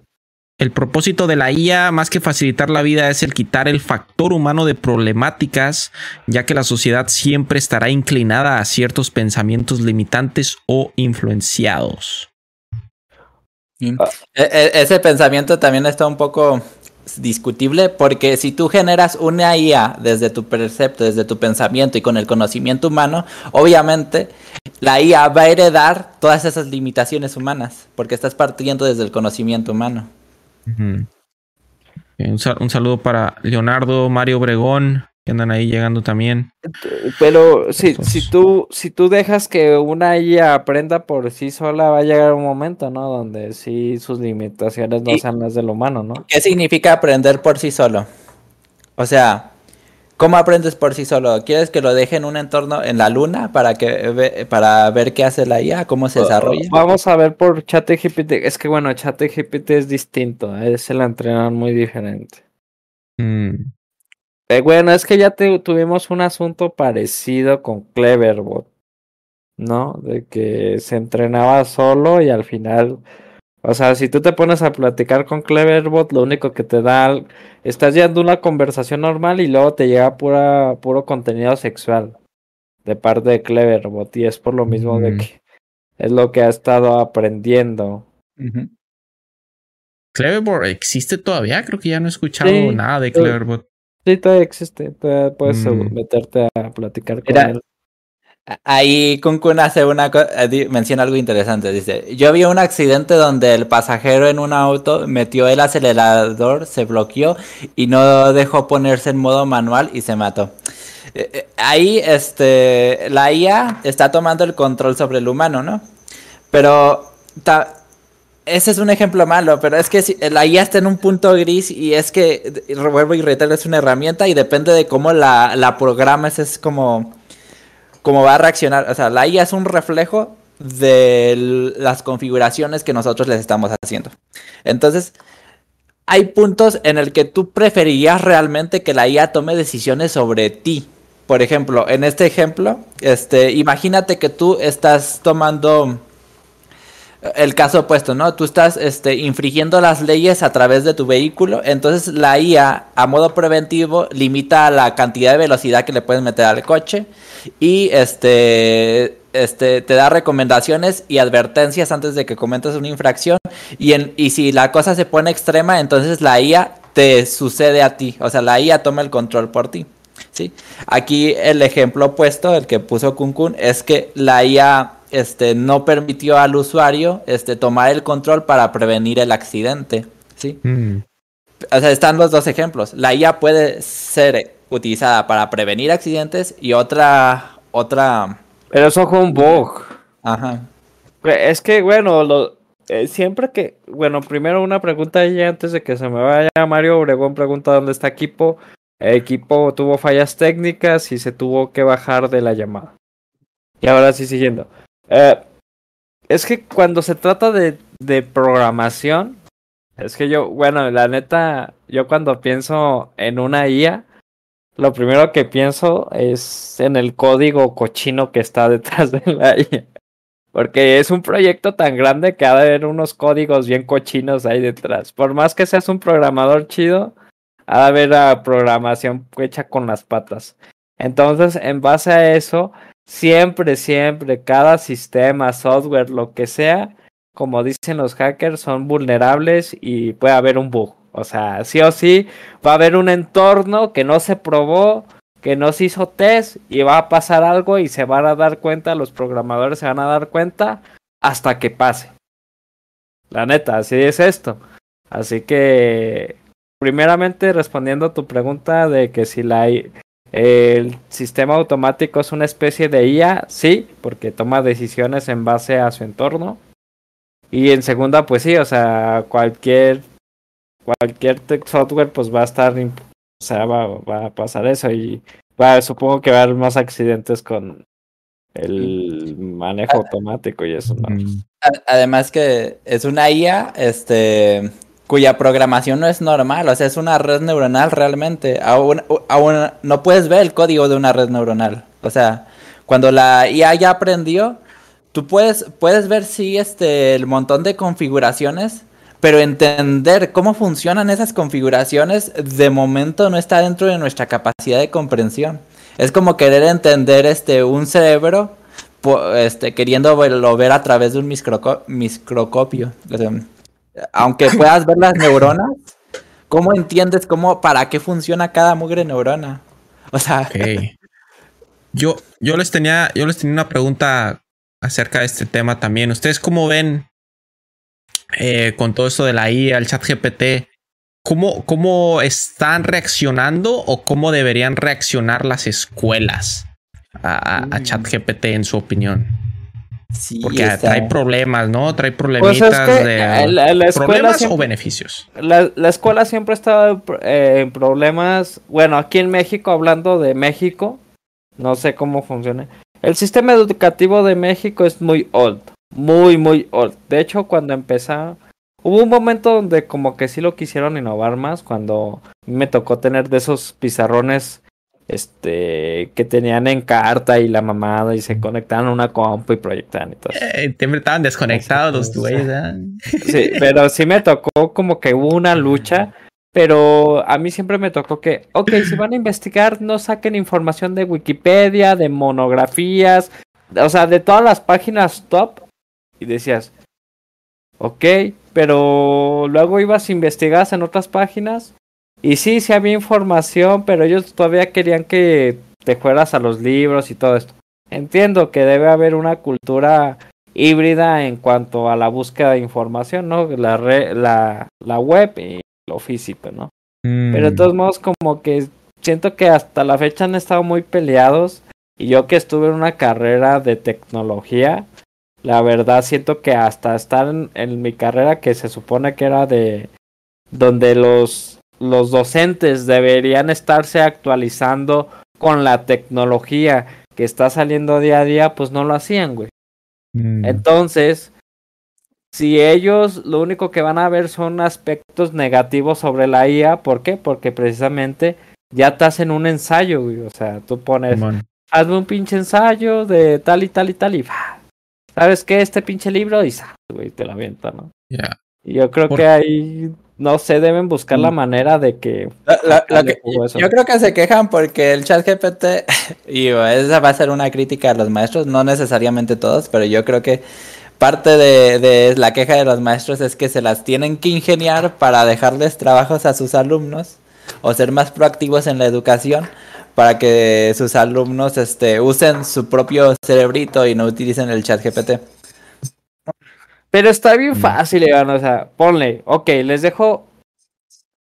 El propósito de la IA, más que facilitar la vida, es el quitar el factor humano de problemáticas, ya que la sociedad siempre estará inclinada a ciertos pensamientos limitantes o influenciados. E -e Ese pensamiento también está un poco discutible porque si tú generas una IA desde tu percepto, desde tu pensamiento y con el conocimiento humano, obviamente la IA va a heredar todas esas limitaciones humanas porque estás partiendo desde el conocimiento humano. Un, un, saludo para Leonardo, Mario Obregón, que andan ahí llegando también. Pero si, si, tú, si tú dejas que una IA aprenda por sí sola, va a llegar un momento, ¿no? Donde sí sus limitaciones no sean las del humano, ¿no? ¿Qué significa aprender por sí solo? O sea, ¿cómo aprendes por sí solo? ¿Quieres que lo deje en un entorno en la luna para que para ver qué hace la IA, cómo se desarrolla? Vamos a ver por ChatGPT. Es que bueno, ChatGPT es distinto, ¿eh? se la entrenan muy diferente. Mm. Eh, bueno, es que ya te, tuvimos un asunto parecido con Cleverbot, ¿no? De que se entrenaba solo y al final, o sea, si tú te pones a platicar con Cleverbot, lo único que te da, estás llevando una conversación normal y luego te llega pura, puro contenido sexual de parte de Cleverbot y es por lo mismo mm. de que es lo que ha estado aprendiendo. Uh -huh. Cleverbot existe todavía, creo que ya no he escuchado sí, nada de Cleverbot. Sí, todavía existe. Todavía puedes mm. meterte a platicar con él. Ahí Kun Kun hace una menciona algo interesante. Dice: Yo vi un accidente donde el pasajero en un auto metió el acelerador, se bloqueó y no dejó ponerse en modo manual y se mató. Ahí este, la IA está tomando el control sobre el humano, ¿no? Pero ese es un ejemplo malo, pero es que la IA está en un punto gris y es que, vuelvo y reitero, es una herramienta y depende de cómo la, la programas, es como, como va a reaccionar. O sea, la IA es un reflejo de las configuraciones que nosotros les estamos haciendo. Entonces, hay puntos en el que tú preferirías realmente que la IA tome decisiones sobre ti. Por ejemplo, en este ejemplo, este, imagínate que tú estás tomando el caso opuesto, ¿no? Tú estás este, infringiendo las leyes a través de tu vehículo, entonces la IA a modo preventivo limita la cantidad de velocidad que le puedes meter al coche y este, este, te da recomendaciones y advertencias antes de que cometas una infracción y, en, y si la cosa se pone extrema, entonces la IA te sucede a ti, o sea, la IA toma el control por ti. ¿sí? Aquí el ejemplo opuesto, el que puso Kun Kun, es que la IA este, no permitió al usuario este, tomar el control para prevenir el accidente. ¿sí? Mm. O sea, están los dos ejemplos. La IA puede ser utilizada para prevenir accidentes y otra, otra, Pero eso fue un bug. ajá. Es que, bueno, lo, eh, siempre que, bueno, primero una pregunta ahí antes de que se me vaya Mario Obregón pregunta dónde está equipo. El equipo tuvo fallas técnicas y se tuvo que bajar de la llamada. Y ahora sí siguiendo. Eh, es que cuando se trata de, de programación, es que yo, bueno, la neta, yo cuando pienso en una IA, lo primero que pienso es en el código cochino que está (laughs) detrás de la IA. Porque es un proyecto tan grande que ha de haber unos códigos bien cochinos ahí detrás. Por más que seas un programador chido, ha de haber la programación hecha con las patas. Entonces, en base a eso, siempre, siempre, cada sistema, software, lo que sea, como dicen los hackers, son vulnerables y puede haber un bug. O sea, sí o sí, va a haber un entorno que no se probó, que no se hizo test y va a pasar algo y se van a dar cuenta, los programadores se van a dar cuenta hasta que pase. La neta, así es esto. Así que, primeramente respondiendo a tu pregunta de que si la, el sistema automático es una especie de IA, sí, porque toma decisiones en base a su entorno. Y en segunda, pues sí, o sea, cualquier cualquier software pues va a estar o sea, va, va a pasar eso y va, supongo que va a haber más accidentes con el manejo automático y eso, ¿no? Mm. Además que es una IA, este, cuya programación no es normal, o sea, es una red neuronal realmente. Aún, aún no puedes ver el código de una red neuronal. O sea, cuando la IA ya aprendió, tú puedes, puedes ver sí este el montón de configuraciones, pero entender cómo funcionan esas configuraciones de momento no está dentro de nuestra capacidad de comprensión. Es como querer entender este un cerebro este, queriendo verlo ver a través de un microscopio. Aunque puedas ver las neuronas, ¿cómo entiendes cómo, para qué funciona cada mugre neurona? O sea, Ok. Yo, yo les tenía, yo les tenía una pregunta acerca de este tema también. ¿Ustedes cómo ven eh, con todo esto de la IA, el chat GPT? ¿Cómo, ¿Cómo están reaccionando o cómo deberían reaccionar las escuelas a, a, a chat GPT en su opinión? Sí, Porque está- trae problemas, ¿no? Trae Pues problemitas es que de la, la- problemas o beneficios. la, la escuela siempre ha estado eh, en problemas. Bueno, aquí en México, hablando de México, no sé cómo funciona. El sistema educativo de México es muy old, muy, muy old. De hecho, cuando empezó, hubo un momento donde como que sí lo quisieron innovar más, cuando me tocó tener de esos pizarrones este que tenían en carta y la mamada y se conectaban a una compu y proyectaban y todo. Eh, siempre estaban desconectados los güeyes. ¿eh? Sí, pero sí me tocó como que hubo una lucha, pero a mí siempre me tocó que, ok, si van a investigar, no saquen información de Wikipedia, de monografías, o sea, de todas las páginas top. Y decías, ok, pero luego ibas a investigar en otras páginas. Y sí, sí había información, pero ellos todavía querían que te fueras a los libros y todo esto. Entiendo que debe haber una cultura híbrida en cuanto a la búsqueda de información, ¿no? La, re- la, la web y lo físico, ¿no? Pero de Mm. todos modos como que siento que hasta la fecha han estado muy peleados y yo que estuve en una carrera de tecnología, la verdad siento que hasta estar en, en mi carrera que se supone que era de donde los, los docentes deberían estarse actualizando con la tecnología que está saliendo día a día, pues no lo hacían, güey. Mm, Entonces, si ellos lo único que van a ver son aspectos negativos sobre la IA, ¿por qué? Porque precisamente ya te hacen un ensayo, güey. O sea, tú pones, hazme un pinche ensayo de tal y tal y tal y ¡fa! ¿sabes qué? Este pinche libro y güey, te la avienta, ¿no? Ya. Yo creo Por- que ahí, no sé, deben buscar la Mm. manera de que... La- la- eso. yo creo que se quejan porque el chat GPT, (laughs) y esa va a ser una crítica a los maestros, no necesariamente todos, pero yo creo que parte de, de la queja de los maestros es que se las tienen que ingeniar para dejarles trabajos a sus alumnos o ser más proactivos en la educación para que sus alumnos este, usen su propio cerebrito y no utilicen el chat GPT. Pero está bien fácil, Iván, o sea, ponle, ok, les dejo,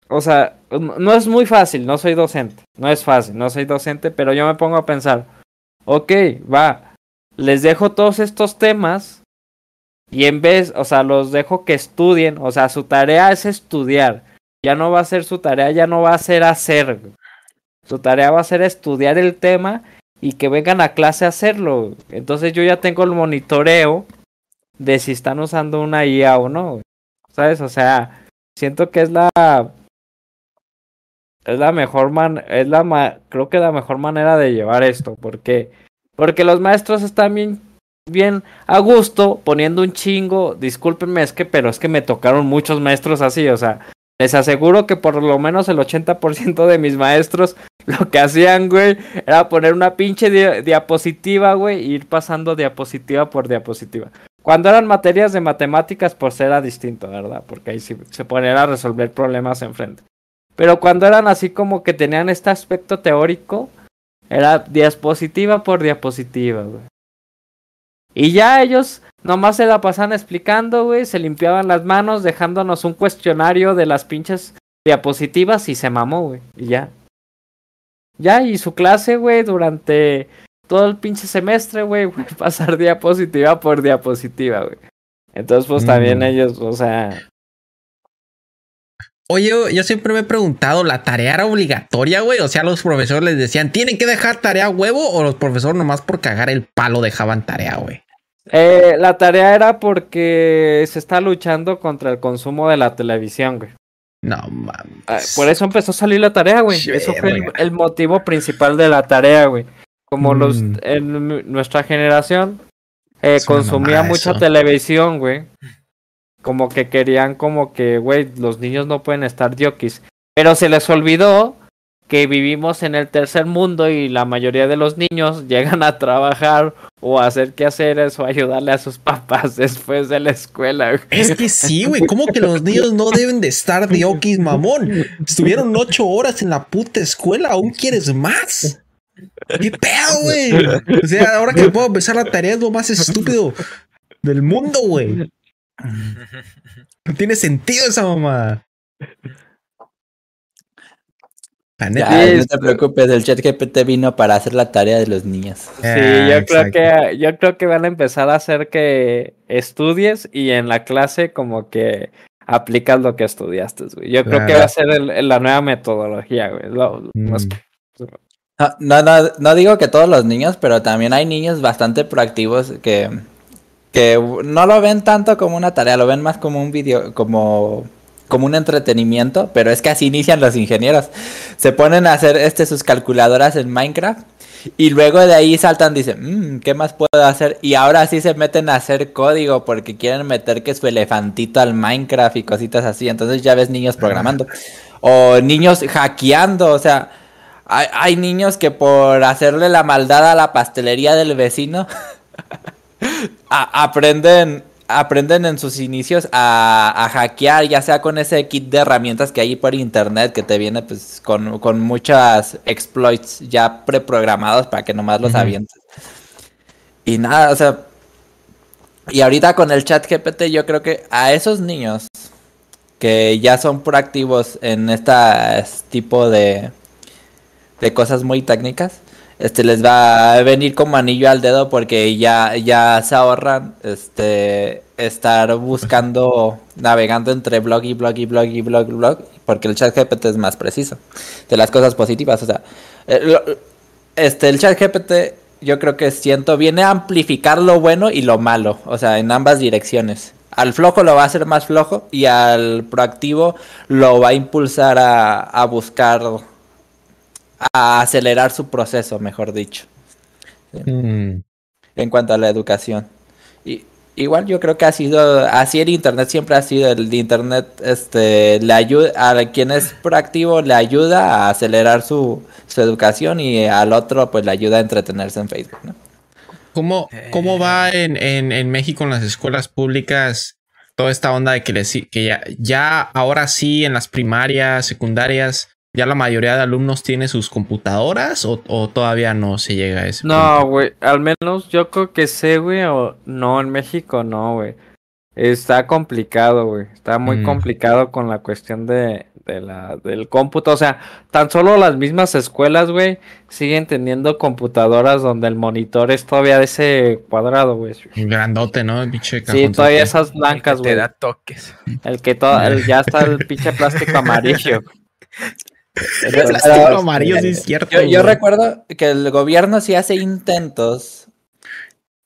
o sea, no es muy fácil, no soy docente, no es fácil, no soy docente, pero yo me pongo a pensar, ok, va, les dejo todos estos temas y en vez, o sea, los dejo que estudien, o sea, su tarea es estudiar, ya no va a ser su tarea, ya no va a ser hacer, su tarea va a ser estudiar el tema y que vengan a clase a hacerlo, entonces yo ya tengo el monitoreo de si están usando una IA o no. ¿sabes? O sea, siento que es la es la mejor man es la ma- creo que la mejor manera de llevar esto, porque porque los maestros están bien bien a gusto poniendo un chingo, discúlpenme, es que pero es que me tocaron muchos maestros así, o sea, les aseguro que por lo menos el 80% de mis maestros (laughs) lo que hacían, güey, era poner una pinche dia- diapositiva, güey, e ir pasando diapositiva por diapositiva. Cuando eran materias de matemáticas, pues era distinto, ¿verdad? Porque ahí sí se ponían a resolver problemas enfrente. Pero cuando eran así como que tenían este aspecto teórico, era diapositiva por diapositiva, güey. Y ya ellos nomás se la pasaban explicando, güey, se limpiaban las manos dejándonos un cuestionario de las pinches diapositivas y se mamó, güey. Y ya. Ya, y su clase, güey, durante todo el pinche semestre, güey, (laughs) pasar diapositiva por diapositiva, güey. Entonces, pues también Mm. ellos, o sea, Oye, yo- siempre me he preguntado, ¿la tarea era obligatoria, güey? O sea, los profesores les decían, ¿tienen que dejar tarea huevo? ¿O los profesores nomás por cagar el palo dejaban tarea, güey? eh, la tarea era porque se está luchando contra el consumo de la televisión, güey. No Ah, mames. Por eso empezó a salir la tarea, güey. Eso fue el motivo principal de la tarea, güey. Como los Mm. en nuestra generación eh, consumía mucha eso. televisión, güey. Como que querían como que, güey, los niños no pueden estar diokis. Pero se les olvidó que vivimos en el tercer mundo y la mayoría de los niños (laughs) llegan a trabajar o a hacer quehaceres o ayudarle a sus (laughs) papás después de la escuela, güey. Es que sí, güey. ¿Cómo que los niños no deben de estar de okis, mamón? Estuvieron ocho horas en la puta escuela. ¿Aún quieres más? ¿Qué pedo, güey? O sea, ahora que puedo empezar la tarea es lo más estúpido del mundo, güey. No tiene sentido esa neta. Ya, no te preocupes, el chat GPT vino para hacer la tarea de los niños. Sí, Ah, yo creo que yo creo que van a empezar a hacer que estudies y en la clase como que aplicas lo que estudiaste, güey. Yo creo que va a ser el- el- la nueva metodología, güey. Lo- Mm. más- No, no, no, no digo que todos los niños, pero también hay niños bastante proactivos que, que no lo ven tanto como una tarea, lo ven más como un video, como, como un entretenimiento, pero es que así inician los ingenieros. Se ponen a hacer este sus calculadoras en Minecraft y luego de ahí saltan, dicen, "Mm, ¿qué más puedo hacer? Y ahora sí se meten a hacer código porque quieren meter que su elefantito al Minecraft y cositas así. Entonces ya ves niños programando. O niños hackeando, o sea, hay, hay niños que por hacerle la maldad a la pastelería del vecino (laughs) a- aprenden aprenden en sus inicios a, a hackear, ya sea con ese kit de herramientas que hay por internet que te viene pues con, con muchas exploits ya preprogramados para que nomás los Ujú. avientes. Y nada, o sea, y ahorita con el chat GPT yo creo que a esos niños que ya son proactivos en este tipo de, de cosas muy técnicas, este les va a venir como anillo al dedo porque ya, ya se ahorran este estar buscando, (laughs) navegando entre blog y blog y blog y blog y blog, porque el chat GPT es más preciso de las cosas positivas. O sea, eh, este, el chat GPT yo creo que siento, viene a amplificar lo bueno y lo malo, o sea, en ambas direcciones. Al flojo lo va a hacer más flojo y al proactivo lo va a impulsar a, a buscar, a acelerar su proceso, mejor dicho, Mm. en cuanto a la educación. Y, igual yo creo que ha sido, así el Internet siempre ha sido, el Internet este, le ayuda, a quien es proactivo le ayuda a acelerar su, su educación y al otro pues le ayuda a entretenerse en Facebook, ¿no? ¿Cómo, cómo va en, en, en México en las escuelas públicas toda esta onda de que, les, que ya, ya ahora sí en las primarias, secundarias, ya la mayoría de alumnos tiene sus computadoras o, o todavía no se llega a ese No, güey, al menos yo creo que sé, güey, o no, en México no, güey. Está complicado, güey. Está muy Mm. complicado con la cuestión de, de la, del cómputo. O sea, tan solo las mismas escuelas, güey, siguen teniendo computadoras donde el monitor es todavía de ese cuadrado, güey. Grandote, ¿no? El pinche Sí, todavía esas blancas, te güey. da toques. El que todo, el- ya está el pinche plástico (laughs) amarillo. El plástico amarillo, sí es cierto. Yo, recuerdo que el gobierno sí hace intentos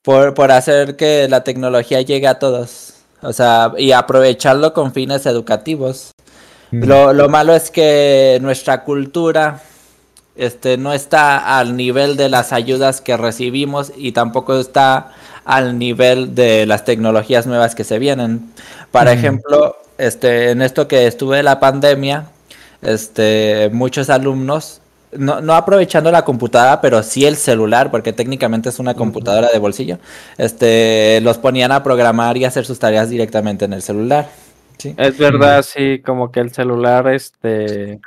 por, por hacer que la tecnología llegue a todos. O sea, y aprovecharlo con fines educativos. Mm. Lo, lo malo es que nuestra cultura este, no está al nivel de las ayudas que recibimos y tampoco está al nivel de las tecnologías nuevas que se vienen. Para Mm. ejemplo, este, en esto que estuve de la pandemia, este, muchos alumnos, no, no aprovechando la computadora, pero sí el celular, porque técnicamente es una computadora de bolsillo, este, los ponían a programar y hacer sus tareas directamente en el celular. ¿sí? Es verdad, sí, como que el celular, este,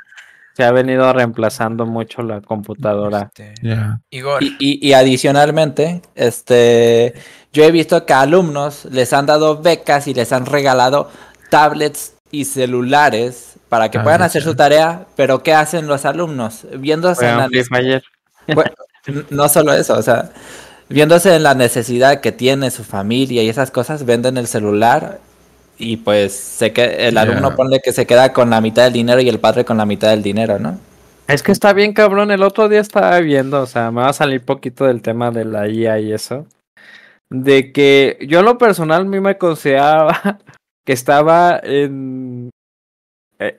se ha venido reemplazando mucho la computadora. Este, Ya. Igor, Y, y- y adicionalmente, este, yo he visto que a alumnos les han dado becas y les han regalado tablets y celulares para que puedan Tablets, hacer su tarea, pero ¿qué hacen los alumnos? Viéndose en la. Bueno, no solo eso, o sea, viéndose en la necesidad que tiene su familia y esas cosas, venden el celular y pues se que el alumno pone que se queda con la mitad del dinero y el padre con la mitad del dinero, ¿no? Es que está bien cabrón, el otro día estaba viendo, o sea, me va a salir poquito del tema de la IA y eso. De que yo en lo personal a mí me consideraba (laughs) que estaba en,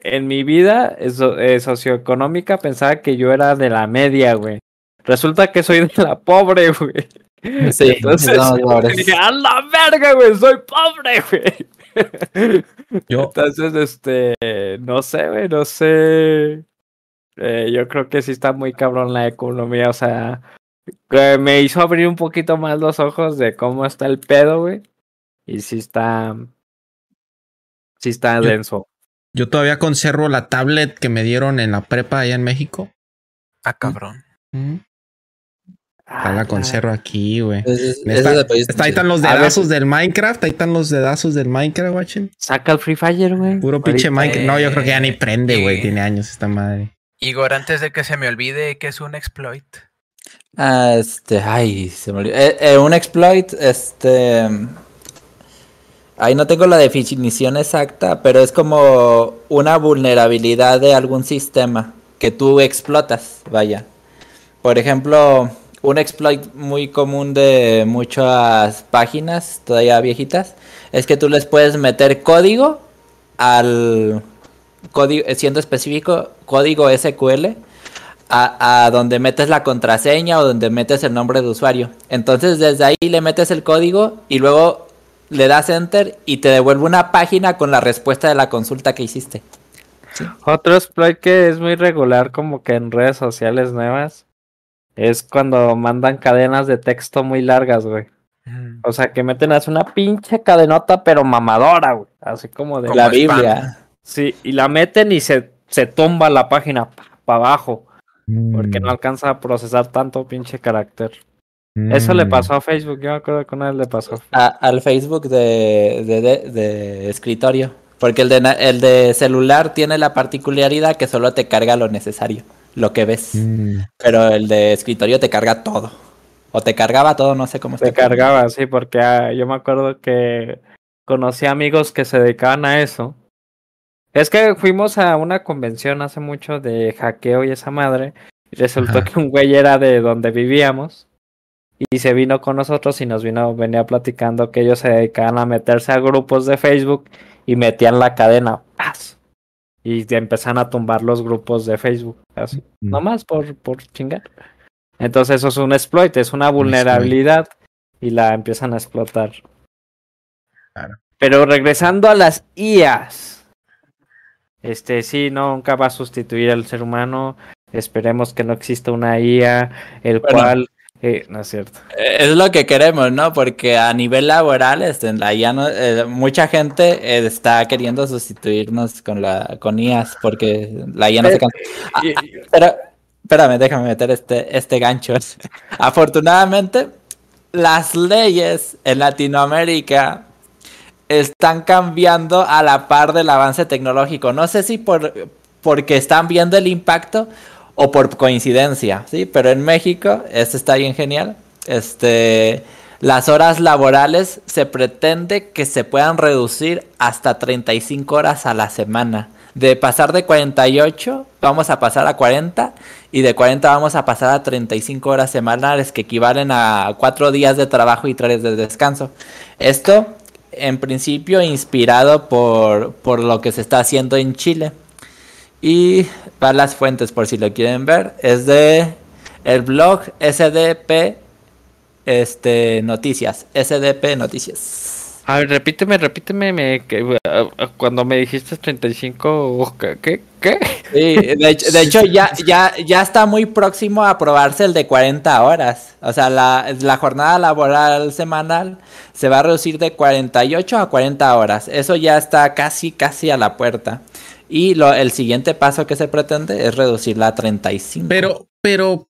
en mi vida eh, socioeconómica, pensaba que yo era de la media, güey. Resulta que soy de la pobre, (laughs) güey. Sí, Entonces, dije, a la verga, güey, soy pobre, (laughs) güey. Yo, Entonces, este, no sé, güey, no sé. Eh, yo creo que sí está muy cabrón la economía, o sea, que me hizo abrir un poquito más los ojos de cómo está el pedo, güey. Y sí está, sí está Yo- denso. Yo todavía conservo la tablet que me dieron en la prepa allá en México. ah, cabrón. Mm. Ya la conservo aquí, güey. Está, ahí están los dedazos del Minecraft, ahí están los dedazos del Minecraft, guachen. Saca el Free Fire, güey. Puro pinche. Minecraft. No, yo creo que ya ni prende, güey. Eh. Tiene años esta madre. Igor, antes de que se me olvide que es un exploit. Ah, este, ay, se me olvidó. Eh, eh, un exploit, este. Ahí no tengo la definición exacta, pero es como una vulnerabilidad de algún sistema que tú explotas, vaya. Por ejemplo, un exploit muy común de muchas páginas, todavía viejitas, es que tú les puedes meter código al código, siendo específico, código SQL a, a donde metes la contraseña o donde metes el nombre de usuario. Entonces desde ahí le metes el código y luego le das enter y te devuelve una página con la respuesta de la consulta que hiciste. Otro exploit que es muy regular como que en redes sociales nuevas es cuando mandan cadenas de texto muy largas, güey. Mm, O sea, que meten así una pinche cadenota, pero mamadora, güey. Así como de... Como la spam. Biblia. Sí, y la meten y se, se tumba la página para abajo, porque Mm. no alcanza a procesar tanto pinche carácter. Eso le pasó a Facebook, yo me acuerdo que una vez le pasó. A- al Facebook de, de- de- de escritorio. Porque el de, el de celular tiene la particularidad que solo te carga lo necesario, lo que ves. Mm. Pero el de escritorio te carga todo. O te cargaba todo, no sé cómo Se está. cargaba, sí, porque ah, yo me acuerdo que conocí amigos que se dedicaban a eso. Es que fuimos a una convención hace mucho de hackeo y esa madre. Y resultó Ajá. que un güey era de donde vivíamos. Y se vino con nosotros y nos vino, venía platicando que ellos se dedicaban a meterse a grupos de Facebook y metían la cadena. Y empezaron a tumbar los grupos de Facebook, así, Mm. nomás por, por chingar. Entonces eso es un exploit, es una vulnerabilidad y la empiezan a explotar. Claro. Pero regresando a las IAs, este sí, nunca va a sustituir al ser humano. Esperemos que no exista una IA, el Bueno. cual, eh, no es cierto. Eh, Es lo que queremos, ¿no? Porque a nivel laboral, este, la IA no- eh, mucha gente eh, está queriendo sustituirnos con la con IAs porque la IA no se cansa. Ah, ah, pero, espérame, déjame meter este, este gancho. (laughs) Afortunadamente, las leyes en Latinoamérica están cambiando a la par del avance tecnológico. No sé si por porque están viendo el impacto o por coincidencia, ¿sí? Pero en México, esto está bien genial. Este, las horas laborales se pretende que se puedan reducir hasta 35 horas a la semana. De pasar de 48, vamos a pasar a 40 y de 40 vamos a pasar a 35 horas semanales, que equivalen a 4 días de trabajo y 3 de descanso. Esto, en principio, inspirado por, por lo que se está haciendo en Chile. Y para las fuentes, por si lo quieren ver, es de el blog SDP este, Noticias. SDP Noticias. A ver, repíteme, repíteme, me, que, ah, cuando me dijiste 35, ¿qué? ¿Qué? Sí, de, hecho- de hecho, ya, ya, ya está muy próximo a aprobarse el de 40 horas. O sea, la, la jornada laboral semanal se va a reducir de 48 a 40 horas. Eso ya está casi, casi a la puerta. Y lo, el siguiente paso que se pretende es reducirla a 35. Pero, pero,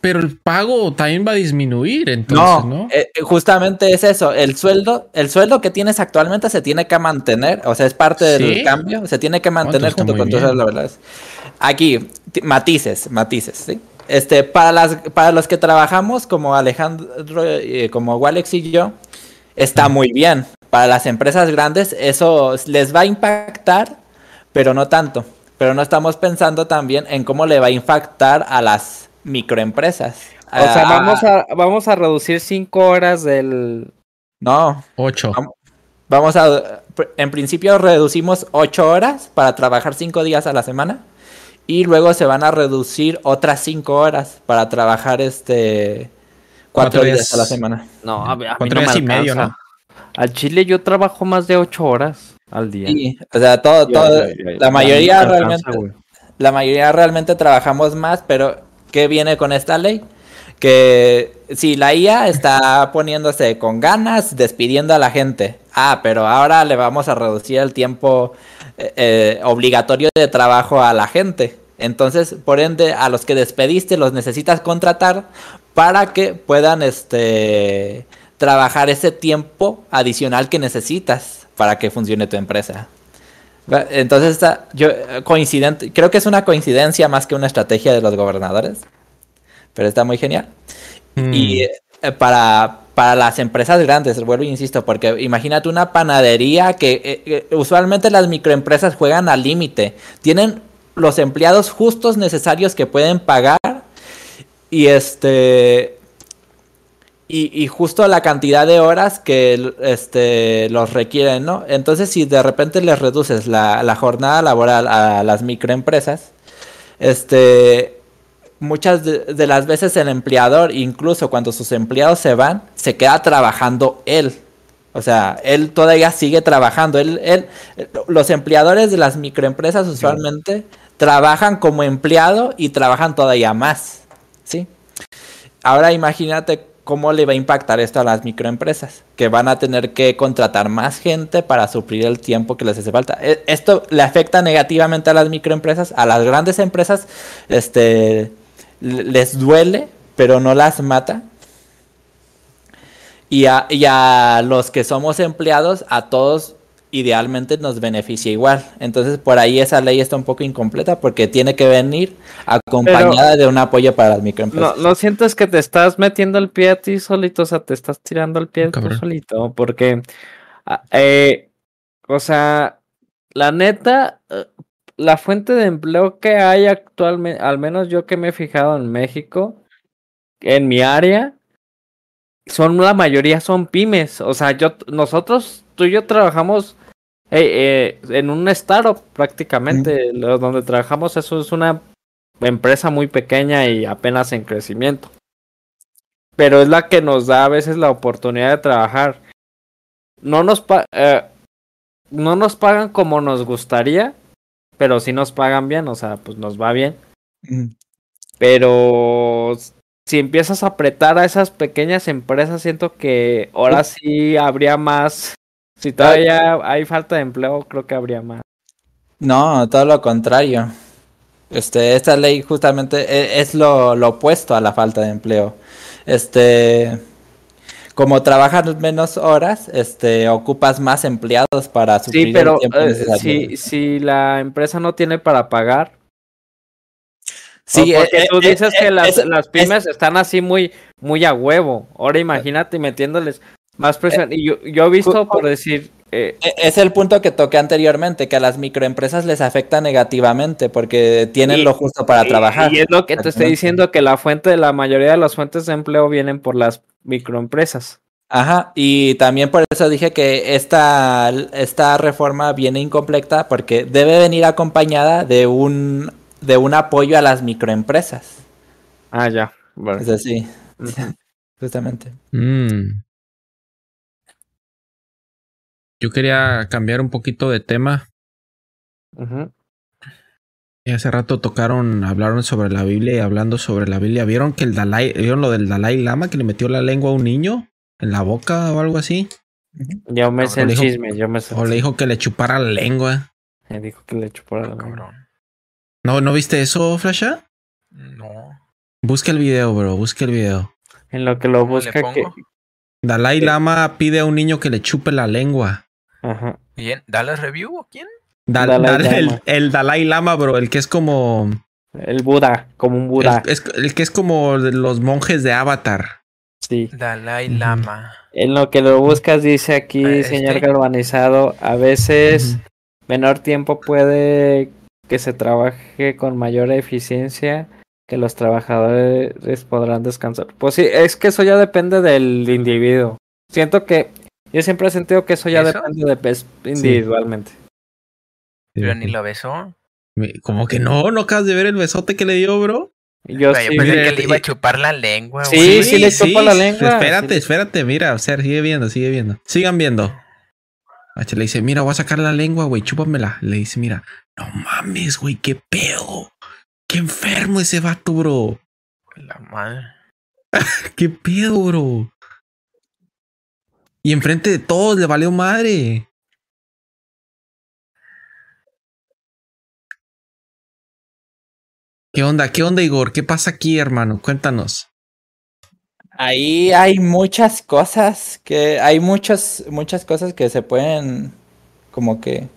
pero el pago también va a disminuir, entonces, ¿no? No, eh, eh, justamente es eso. El sueldo, el sueldo que tienes actualmente se tiene que mantener, o sea, es parte del cambio, se tiene que mantener junto con bien. sueldo, ¿verdad? Aquí, ti- matices, matices, ¿sí? Este, para las, para los que trabajamos como Alejandro, eh, como Walex y yo, está muy bien. Para las empresas grandes eso les va a impactar, pero no tanto. Pero no estamos pensando también en cómo le va a impactar a las microempresas. O sea, Ah, vamos a, vamos a reducir 5 horas del... No, Ocho. Vamos a, en principio reducimos 8 horas para trabajar 5 días a la semana y luego se van a reducir otras 5 horas para trabajar este 4 Cuatro días, días. a la semana. No, a, ver, a mí Cuatro no me días y medio, alcanza. Al Chile yo trabajo más de 8 horas al día. Y, o sea, todo, todo, ya, ya, ya. la mayoría alcanza, realmente, la mayoría realmente trabajamos más, pero ¿qué viene con esta ley? Que si la IA está poniéndose con ganas, despidiendo a la gente. Ah, pero ahora le vamos a reducir el tiempo eh, eh, obligatorio de trabajo a la gente. Entonces, por ende, a los que despediste los necesitas contratar para que puedan este trabajar ese tiempo adicional que necesitas para que funcione tu empresa. Entonces, está, yo coincidente, creo que es una coincidencia más que una estrategia de los gobernadores, pero está muy genial. Mm. Y eh, para, para las empresas grandes, vuelvo e insisto, porque imagínate una panadería que eh, eh, usualmente las microempresas juegan al límite, tienen los empleados justos necesarios que pueden pagar y este y, y justo la cantidad de horas que este, los requieren, ¿no? Entonces, si de repente les reduces la, la jornada laboral a las microempresas, este, muchas de, de las veces el empleador, incluso cuando sus empleados se van, se queda trabajando él. O sea, él todavía sigue trabajando. Él, él, los empleadores de las microempresas usualmente trabajan como empleado y trabajan todavía más. ¿Sí? Ahora imagínate cómo le va a impactar esto a las microempresas, que van a tener que contratar más gente para suplir el tiempo que les hace falta. E- Esto le afecta negativamente a las microempresas, a las grandes empresas, este, les duele, pero no las mata. Y a, y a los que somos empleados, a todos idealmente nos beneficia igual. Entonces por ahí esa ley está un poco incompleta porque tiene que venir acompañada de un apoyo para las No, microempresas. no sientes que te estás metiendo el pie a ti solito, o sea, te estás tirando el pie tú Cabrón. solito, porque, ah, eh, o sea, la neta, eh, la fuente de empleo que hay actualmente, al menos yo que me he fijado en México, en mi área, son la mayoría son pymes. O sea, yo, nosotros, tú y yo trabajamos eh, eh, en un startup prácticamente. Donde trabajamos, eso es una empresa muy pequeña y apenas en crecimiento. Pero es la que nos da a veces la oportunidad de trabajar. No nos, pa- eh, no nos pagan como nos gustaría, pero sí nos pagan bien, o sea, pues nos va bien. Mm. Pero si empiezas a apretar a esas pequeñas empresas, siento que ahora sí habría más. Si todavía hay falta de empleo, creo que habría más. No, todo lo contrario. Este, esta ley justamente e- es lo, lo opuesto a la falta de empleo. Este, como trabajas menos horas, este, ocupas más empleados para suplir Sí, el pero tiempo eh, si, si la empresa no tiene para pagar, Sí, porque eh, tú eh, dices eh, que las, es- las pymes están así muy, muy a huevo. Ahora imagínate metiéndoles más presión. Y yo, yo he visto, por decir, eh, E- Es el punto que toqué anteriormente, que a las microempresas les afecta negativamente porque tienen Y- lo justo para y- trabajar. Y es lo que te estoy diciendo, que la fuente de la mayoría de las fuentes de empleo vienen por las microempresas. Ajá, y también por eso dije que esta, esta reforma viene incompleta porque debe venir acompañada de un, de un apoyo a las microempresas. Ah, ya. Bueno. Es así, (laughs) justamente. Mm. Yo quería cambiar un poquito de tema. Y hace rato tocaron, hablaron sobre la Biblia y hablando sobre la Biblia. ¿Vieron que el Dalai, vieron lo del Dalai Lama que le metió la lengua a un niño en la boca o algo así? Yo me sé el dijo- chisme, yo me sé. O le dijo que le chupara la lengua. Me dijo que le chupó la lengua. Cabrón. ¿No, ¿no viste eso, Flasha? No. Busca el video, bro, busca el video. En lo que lo ¿Cómo le busca que... Dalai Sí. Lama pide a un niño que le chupe la lengua. Ajá. Bien, ¿Dallas Review o quién? Dalai Dal- el, Dalai Lama, bro, el que es como. El Buda, como un Buda. El, es- el que es como de los monjes de Avatar. Sí. Dalai. Lama. En lo que lo buscas dice aquí, Ah, señor este. galvanizado, a veces menor tiempo puede que se trabaje con mayor eficiencia que los trabajadores podrán descansar. Pues sí, es que eso ya depende del individuo. Siento que yo siempre he sentido que eso ya ¿Eso? depende de pes- individualmente. Pero ni lo besó. Como que no, no acabas de ver el besote que le dio, bro. Yo Yo sí, pensé mira, que le iba a chupar la lengua. Sí, güey. sí le chupa la lengua, Espérate, sí espérate, mira, o sea, sigue viendo, sigue viendo. Sigan viendo. Macho, le dice, mira, voy a sacar la lengua, güey, chúpamela. Le dice, mira, no mames, güey, qué pedo. Qué enfermo ese vato, bro. La madre. (laughs) Qué pedo, bro. Y enfrente de todos le valió madre. ¿Qué onda? ¿Qué onda, Igor? ¿Qué pasa aquí, hermano? Cuéntanos. Ahí hay muchas cosas que, hay muchas, muchas cosas que se pueden como que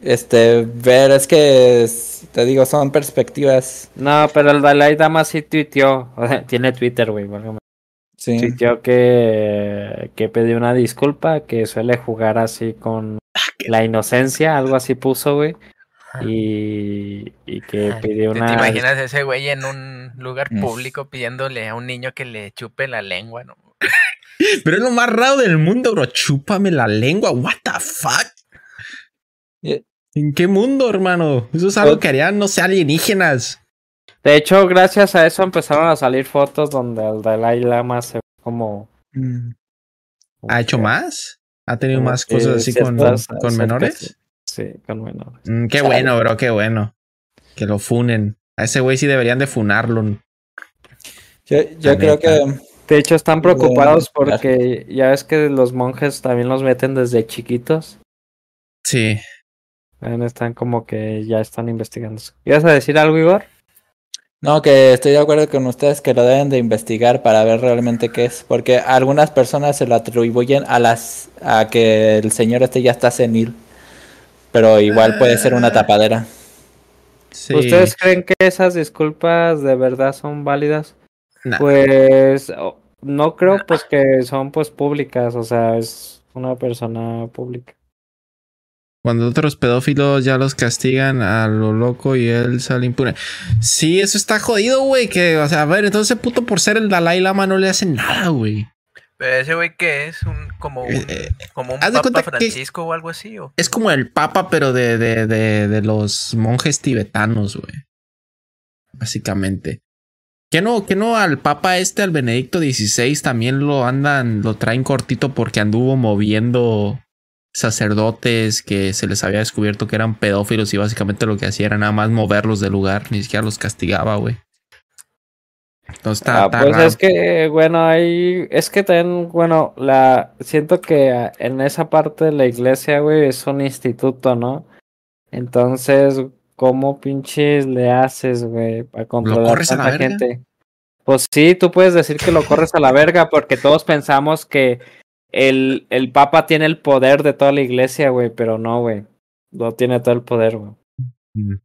este ver, es que es- te digo, son perspectivas. No, pero el Dalai Lama sí tuiteó. o (laughs) sea, tiene Twitter, güey. válgame. Sí. Que, que pidió una disculpa, que suele jugar así con la inocencia, algo así puso, güey. Y, y que Ah, pidió ¿Te, una. te imaginas ese güey en un lugar público pidiéndole a un niño que le chupe la lengua? ¿no? (laughs) Pero es lo más raro del mundo, bro. Chúpame la lengua. What the fuck? Yeah. ¿En qué mundo, hermano? Eso es algo que harían, no sé, alienígenas. De hecho, gracias a eso empezaron a salir fotos donde el Dalai Lama se ve como. Mm. ¿Ha hecho más? ¿Ha tenido como más cosas así con, menores? Sí, con menores. Mm, qué Chale. bueno, bro, qué bueno. Que lo funen. A ese güey sí deberían de funarlo. Yo, yo creo que De hecho, están preocupados Bueno, porque ya ves que los monjes también los meten desde chiquitos. Sí. Están como que ya están investigando. ¿Ibas a decir algo, Igor? No, que estoy de acuerdo con ustedes que lo deben de investigar para ver realmente qué es, porque algunas personas se lo atribuyen a las a que el señor este ya está senil, pero igual puede ser una tapadera. sí. ¿Ustedes creen que esas disculpas de verdad son válidas? Nah. Pues no creo pues que son pues públicas, o sea, es una persona pública. Cuando otros pedófilos ya los castigan a lo loco y él sale impune. Sí, eso está jodido, güey. Que, o sea, a ver, entonces puto por ser el Dalai Lama no le hace nada, güey. Pero ese güey que es un como un, Eh, eh, como un haz Papa Francisco o algo así. ¿o? Es como el papa, pero de, de, de, de los monjes tibetanos, güey. Básicamente. Que no, que no al papa este, al Benedicto XVI, también lo andan, lo traen cortito porque anduvo moviendo sacerdotes que se les había descubierto que eran pedófilos y básicamente lo que hacía era nada más moverlos del lugar, ni siquiera los castigaba, güey. Entonces está, Ah, está pues raro. es que, bueno, ahí, es que también, bueno, la, siento que en esa parte de la iglesia, güey, es un instituto, ¿no? Entonces, ¿cómo pinches le haces, güey, para controlar corres a la verga? gente? Pues sí, tú puedes decir que lo corres a la verga porque todos pensamos que el, el papa tiene el poder de toda la iglesia, güey, pero no, güey, no tiene todo el poder, güey. Mm.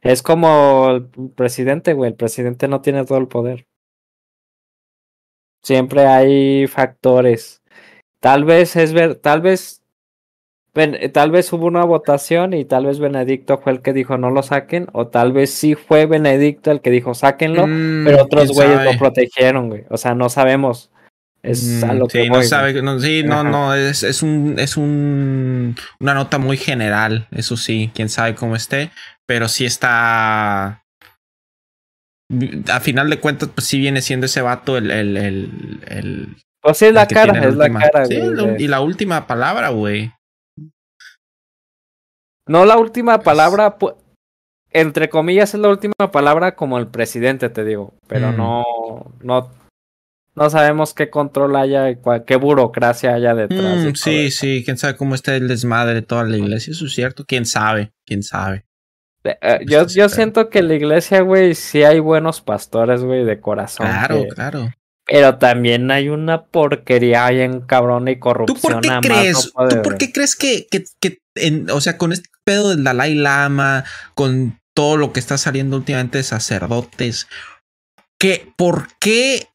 Es como el presidente, güey. El presidente no tiene todo el poder. Siempre hay factores. Tal vez es ver, tal vez, Ben- eh, tal vez hubo una votación y tal vez Benedicto fue el que dijo no lo saquen, o tal vez sí fue Benedicto el que dijo sáquenlo, Mm, pero otros güeyes lo protegieron, güey. O sea, no sabemos. Es a Mm, lo que sí, voy, no sabe, no, sí, no, Ajá. no, es, es un, es un, una nota muy general, eso sí, quién sabe cómo esté, pero sí está, a final de cuentas, pues sí viene siendo ese vato el, el, el, el- Pues sí, es la que cara, es la cara, sí, güey. la- de- y la última palabra, güey. No la última palabra, pu- entre comillas, es la última palabra como el presidente, te digo, pero Mm. no, no, no sabemos qué control haya, qué burocracia haya detrás. de Mm, sí, eso. sí, quién sabe cómo está el desmadre de toda la iglesia, eso es cierto, quién sabe, quién sabe. Eh, eh, yo, yo siento que en la iglesia, güey, sí hay buenos pastores, güey, de corazón. Claro, que- claro. Pero también hay una porquería bien cabrona y ¿Tú corrupción. por qué crees? no ¿Tú por qué crees que, que, que en- o sea, con este pedo del Dalai Lama, con todo lo que está saliendo últimamente de sacerdotes, que por qué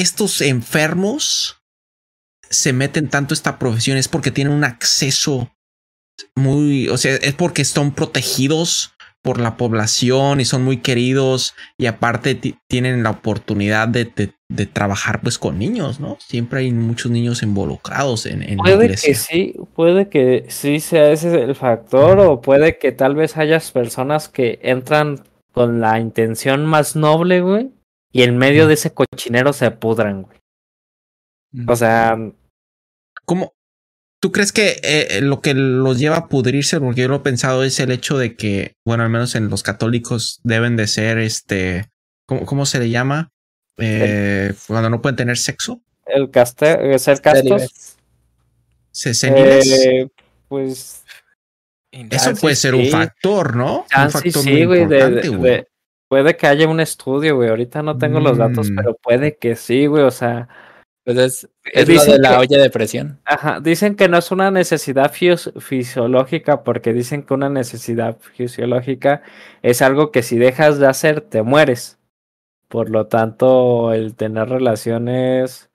estos enfermos se meten tanto a esta profesión? Es porque tienen un acceso muy, o sea, es porque están protegidos por la población y son muy queridos y aparte ti- tienen la oportunidad de, de- de trabajar pues con niños, ¿no? Siempre hay muchos niños involucrados en, en la Puede iglesia. que sí, puede que sí sea ese el factor, o puede que tal vez hayas personas que entran con la intención más noble, güey, y en medio de ese cochinero se pudran, güey. O sea, ¿Cómo? ¿Tú crees que eh, lo que los lleva a pudrirse, porque yo lo he pensado, es el hecho de que, bueno, al menos en los católicos deben de ser, este, ¿cómo, cómo se le llama? Eh, cuando no pueden tener sexo. el caste ser castos, Célibes. ¿Se seniles? eh, pues Eso puede ser un factor, ¿no? un chance factor sí, muy importante, de- güey. de- puede que haya un estudio, güey. Ahorita no tengo los datos, Mm. pero puede que sí, güey. O sea, Pues es, Eh, es lo dicen de la que- olla de presión. Ajá, dicen que no es una necesidad fisiológica porque dicen que una necesidad fisiológica es algo que si dejas de hacer te mueres. Por lo tanto, el tener relaciones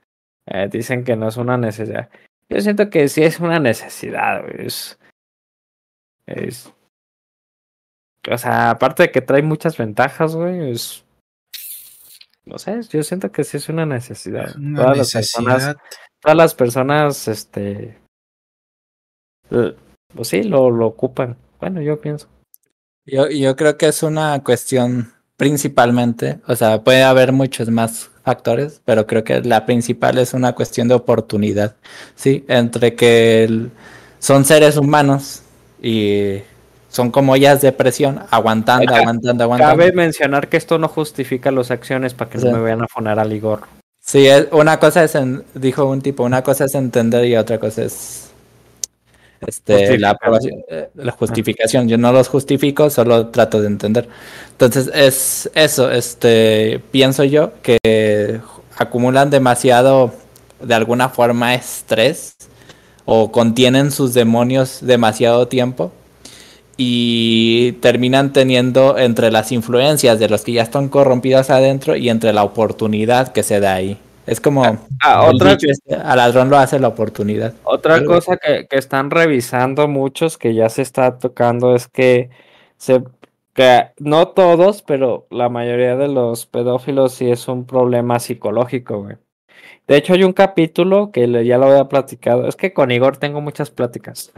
eh, dicen que no es una necesidad. Yo siento que sí es una necesidad, güey, Es, es, o sea, aparte de que trae muchas ventajas, güey, es, no sé, yo siento que sí es una necesidad. Una Todas las personas necesidad. todas las personas, este, eh, pues sí, lo, lo ocupan. Bueno, yo pienso. Yo, yo creo que es una cuestión principalmente, o sea, puede haber muchos más factores, pero creo que la principal es una cuestión de oportunidad, ¿sí? Entre que el- son seres humanos y son como ollas de presión, aguantando, aguantando, aguantando. Cabe mencionar que esto no justifica las acciones para que Sí. no me vayan a poner a Ligor. Sí, es- una cosa es, en- dijo un tipo, una cosa es entender y otra cosa es este, la, eh, la justificación. Yo no los justifico, solo trato de entender. Entonces es eso, este, pienso yo que acumulan demasiado, de alguna forma, estrés o contienen sus demonios demasiado tiempo y terminan teniendo entre las influencias de los que ya están corrompidos adentro y entre la oportunidad que se da ahí. Es como Ah, el otra, este, al ladrón lo hace la oportunidad. otra cosa que, que están revisando muchos que ya se está tocando es que se que no todos, pero la mayoría de los pedófilos sí es un problema psicológico, güey. De hecho, hay un capítulo que ya lo había platicado. Es que con Igor tengo muchas pláticas.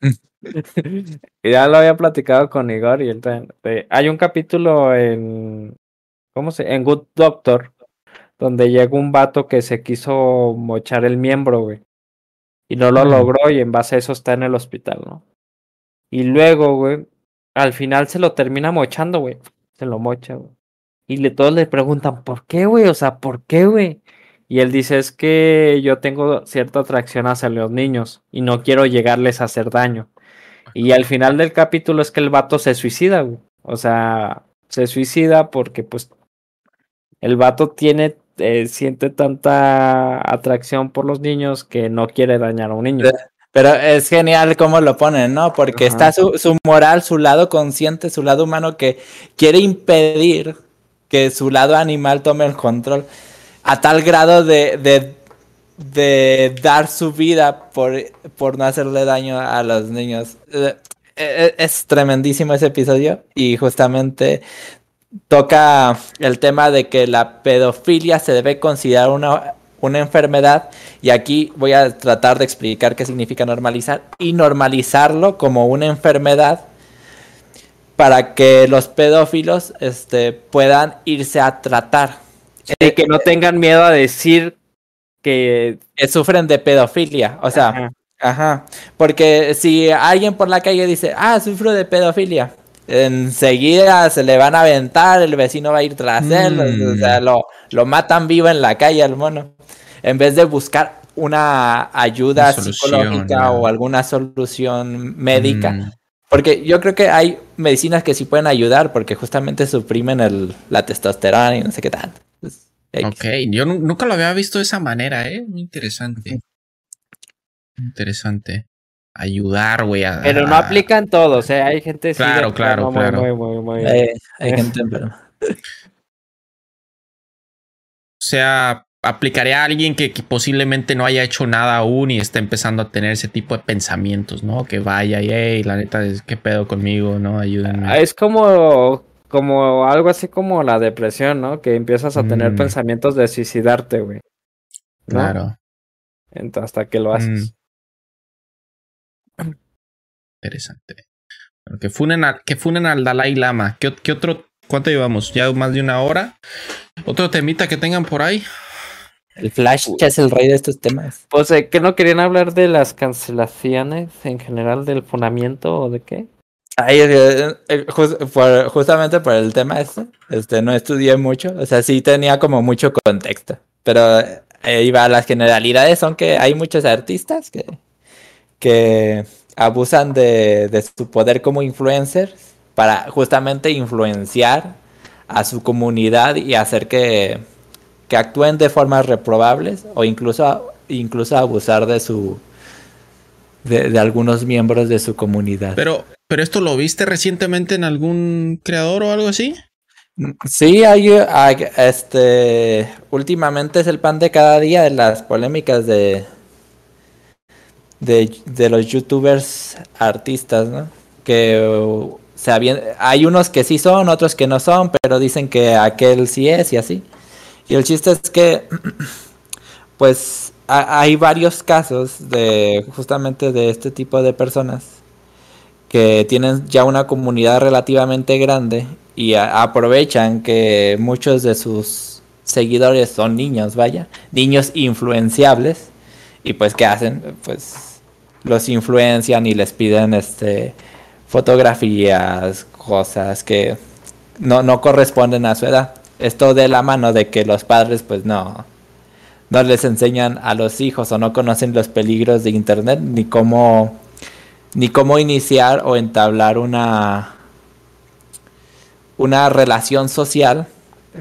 (laughs) Y ya lo había platicado con Igor y él también- eh, hay un capítulo en ¿cómo se? En Good Doctor donde llega un vato que se quiso mochar el miembro, güey. Y no lo logró y en base a eso está en el hospital, ¿no? Y luego, güey, al final se lo termina mochando, güey. Se lo mocha, güey. Y le, todos le preguntan, ¿por qué, güey? O sea, ¿por qué, güey? Y él dice, es que yo tengo cierta atracción hacia los niños y no quiero llegarles a hacer daño. Y al final del capítulo es que el vato se suicida, güey. O sea, se suicida porque pues el vato tiene, eh, siente tanta atracción por los niños que no quiere dañar a un niño. Pero es genial cómo lo ponen, ¿no? Porque Ajá. está su, su moral, su lado consciente, su lado humano que quiere impedir que su lado animal tome el control a tal grado de, de, de dar su vida por, por no hacerle daño a los niños. Eh, eh, Es tremendísimo ese episodio y justamente toca el tema de que la pedofilia se debe considerar una, una enfermedad y aquí voy a tratar de explicar qué significa normalizar y normalizarlo como una enfermedad para que los pedófilos este, puedan irse a tratar. Y que no tengan miedo a decir que... Que sufren de pedofilia, o sea, Ajá. Ajá, porque si alguien por la calle dice, ah, sufro de pedofilia, enseguida se le van a aventar, el vecino va a ir tras él, o Mm. sea, lo, lo matan vivo en la calle al mono, en vez de buscar una ayuda Una solución, psicológica o alguna solución médica, Mm, porque yo creo que hay medicinas que sí pueden ayudar, porque justamente suprimen el, la testosterona y no sé qué tanto. Ok, yo nu- nunca lo había visto de esa manera, ¿eh? Muy interesante. Interesante. Ayudar, güey. a- Pero no aplican todos, ¿eh? Hay gente sí Claro, claro, muy, claro. muy, muy, muy- Eh, hay gente enferma. (laughs) O sea, aplicaría a alguien que, que posiblemente no haya hecho nada aún y está empezando a tener ese tipo de pensamientos, ¿no? Que vaya y, hey, la neta, es- ¿qué pedo conmigo? ¿No? Ayúdenme. Ah, Es como, como algo así como la depresión, ¿no? Que empiezas a tener Mm. pensamientos de suicidarte, güey. ¿no? Claro. Entonces, hasta que lo haces. Interesante. Bueno, que, funen a- que funen al Dalai Lama. ¿Qué, qué otro? ¿Cuánto llevamos? ¿Ya más de una hora? ¿Otro temita que tengan por ahí? El Flash ya es el rey de estos temas. Pues, eh, ¿que no querían hablar de las cancelaciones en general del funamiento o de qué? Ay, eh, justamente por el tema este, este, no estudié mucho, o sea, sí tenía como mucho contexto, pero eh, iba a las generalidades, son que hay muchos artistas que, que abusan de, de su poder como influencers para justamente influenciar a su comunidad y hacer que, que actúen de formas reprobables o incluso, incluso abusar de su de, de algunos miembros de su comunidad. Pero, pero esto lo viste recientemente en algún creador o algo así? Sí, hay, hay, este, últimamente es el pan de cada día de las polémicas de, de, de los youtubers artistas, ¿no? Que uh, se habían- hay unos que sí son, otros que no son, pero dicen que aquel sí es y así. Y el chiste es que, (clears throat) pues, hay varios casos de justamente de este tipo de personas que tienen ya una comunidad relativamente grande y aprovechan que muchos de sus seguidores son niños, vaya, niños influenciables y pues qué hacen, pues los influencian y les piden este fotografías, cosas que no, no corresponden a su edad. Esto de la mano de que los padres pues no no les enseñan a los hijos o no conocen los peligros de internet ni cómo ni cómo iniciar o entablar una una relación social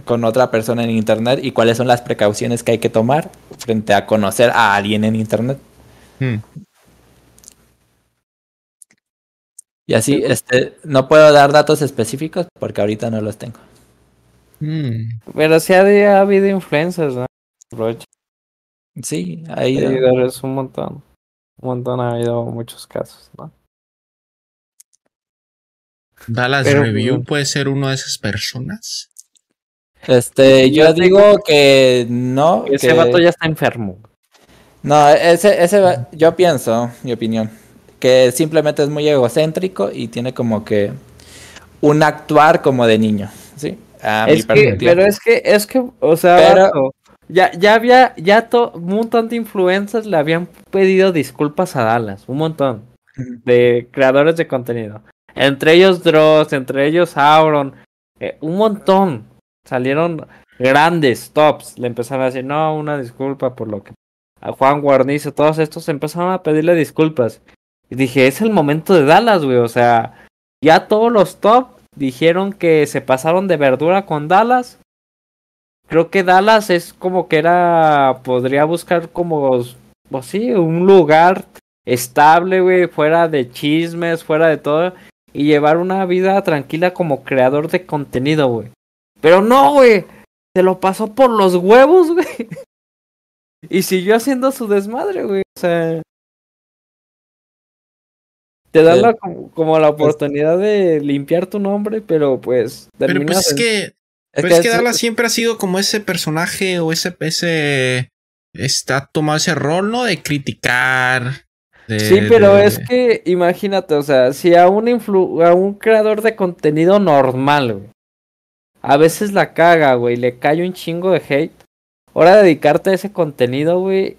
con otra persona en internet y cuáles son las precauciones que hay que tomar frente a conocer a alguien en internet. Hmm. Y así, este, no puedo dar datos específicos porque ahorita no los tengo. Hmm. Pero sí ha, ha habido influencers, ¿no? Roche. Sí, ahí. Seguidores, un montón. Un montón ha habido muchos casos, ¿no? Dallas Pero, Review puede ser uno de esas personas. Este, yo digo que no. Ese que- vato ya está enfermo. No, ese, ese, yo pienso, mi opinión, que simplemente es muy egocéntrico y tiene como que un actuar como de niño, ¿sí? A mi Es que, pero es que, es que, o sea, Pero- vato, ya, ya había, ya to- un montón de influencers le habían pedido disculpas a Dallas, un montón de creadores de contenido. Entre ellos Dross, entre ellos Auron, eh, un montón. Salieron grandes tops, le empezaron a decir, no, una disculpa por lo que a Juan Guarnizo, todos estos empezaron a pedirle disculpas. Y dije, es el momento de Dallas, güey, o sea, ya todos los top dijeron que se pasaron de verdura con Dallas. Creo que Dallas es como que era, podría buscar como, pues sí, un lugar estable, güey, fuera de chismes, fuera de todo, y llevar una vida tranquila como creador de contenido, güey. Pero no, güey, se lo pasó por los huevos, (laughs) güey. Y siguió haciendo su desmadre, güey. O sea, te dan la, como, como la oportunidad de limpiar tu nombre, pero pues Pero pues es en- Es pero que es que es- Dallas siempre ha sido como ese personaje o ese, ese está tomado ese rol, ¿no? De criticar. de- Sí, pero de- es que imagínate, o sea, si a un influ a un creador de contenido normal, güey, a veces la caga, güey, le cae un chingo de hate. Ahora dedicarte a ese contenido, güey.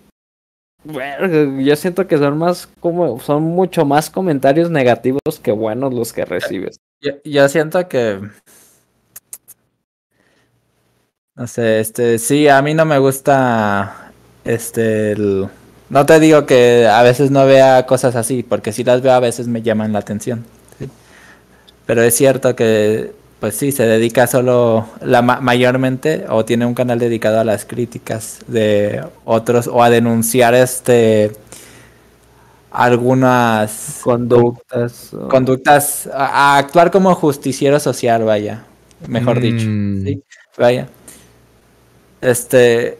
Yo siento que son más como son mucho más comentarios negativos que buenos los que recibes. Yo, yo siento que. No sé, este, sí, a mí no me gusta. Este, el- no te digo que a veces no vea cosas así, porque si las veo a veces me llaman la atención. ¿sí? Pero es cierto que, pues sí, se dedica solo, la ma- mayormente, o tiene un canal dedicado a las críticas de otros, o a denunciar este algunas Conductas. o- conductas, a, a actuar como justiciero social, vaya, mejor dicho, Mm. sí, vaya. Este,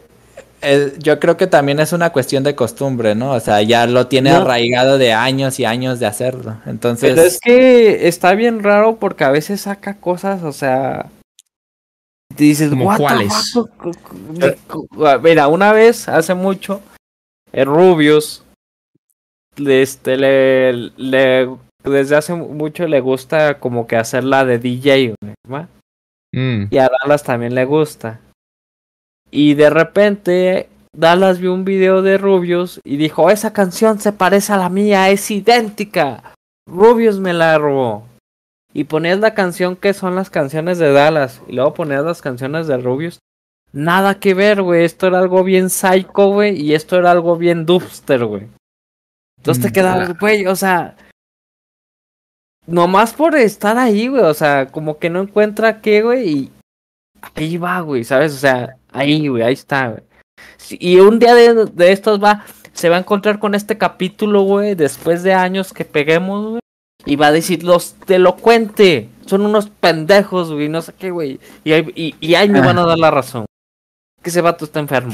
eh, yo creo que también es una cuestión de costumbre, ¿no? O sea, ya lo tiene No. arraigado de años y años de hacerlo. Entonces, Pero es que está bien raro porque a veces saca cosas, o sea. Dices, ¿Como "What the cuáles?" fuck?" Cu- cu- cu- ah, Mira, una vez, hace mucho, el Rubius, le- este, le, le, desde hace mucho le gusta como que hacerla de DJ, ¿va? Mm. Y a Dallas también le gusta. Y de repente Dallas vio un video de Rubius y dijo, esa canción se parece a la mía, es idéntica. Rubius me la robó. Y ponías la canción que son las canciones de Dallas y luego ponías las canciones de Rubius. Nada que ver, güey. Esto era algo bien psycho, güey. Y esto era algo bien dubster, güey. Entonces te Mm, quedabas, la- güey, o sea... Nomás por estar ahí, güey. O sea, como que no encuentra qué, güey. Y ahí va, güey, ¿sabes? O sea, ahí, güey, ahí está, güey. Sí, Y un día de, de estos va, se va a encontrar con este capítulo, güey, después de años que peguemos, güey. Y va a decir, los delocuente, son unos pendejos, güey, no sé qué, güey. Y, ahí- y, y ahí me van a dar la razón. Que ese vato está enfermo.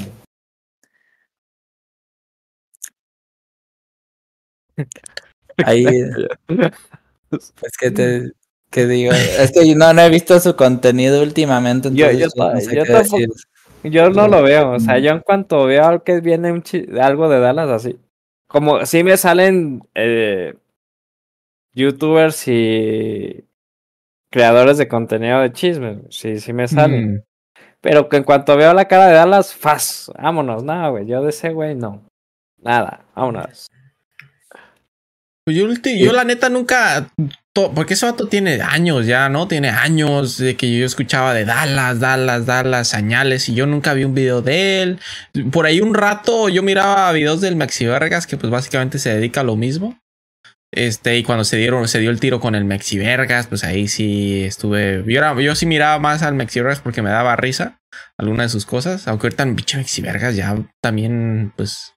ahí, es que te, que digo, es que no, no he visto su contenido últimamente, Yo- entonces yo no sé yo qué tampoco. Yo no lo veo, o sea, yo en cuanto veo que viene un chi- algo de Dallas así, como si me salen eh, youtubers y creadores de contenido de chismes, sí, sí me salen. Mm. Pero que en cuanto veo la cara de Dallas, faz, vámonos, nada, güey, yo de ese güey no, nada, vámonos. Pues yo, la neta nunca, porque ese vato tiene años ya, ¿no? Tiene años de que yo escuchaba de Dallas, Dallas, Dallas, señales y yo nunca vi un video de él. Por ahí un rato yo miraba videos del Maxi Vergas que pues básicamente se dedica a lo mismo. Este, y cuando se dieron, se dio el tiro con el Maxi Vergas, pues ahí sí estuve. Yo, sí miraba más al Maxi Vergas porque me daba risa alguna de sus cosas. Aunque ahorita el bicho Maxi Vergas ya también, pues,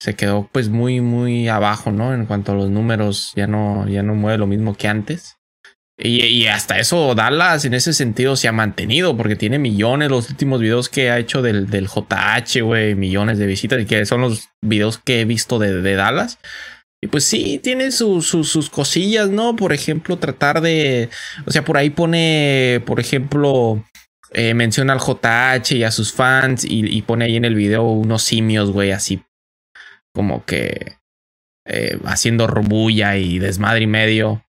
se quedó pues muy, muy abajo, ¿no? En cuanto a los números, ya no, ya no mueve lo mismo que antes. Y, hasta eso Dallas en ese sentido se ha mantenido porque tiene millones los últimos videos que ha hecho del, del JH, güey, millones de visitas y que son los videos que he visto de, de Dallas. Y pues sí, tiene su- su- sus cosillas, ¿no? Por ejemplo, tratar de... O sea, por ahí pone, por ejemplo, eh, menciona al JH y a sus fans y, y pone ahí en el video unos simios, güey, así como que eh, haciendo rubulla y desmadre y medio.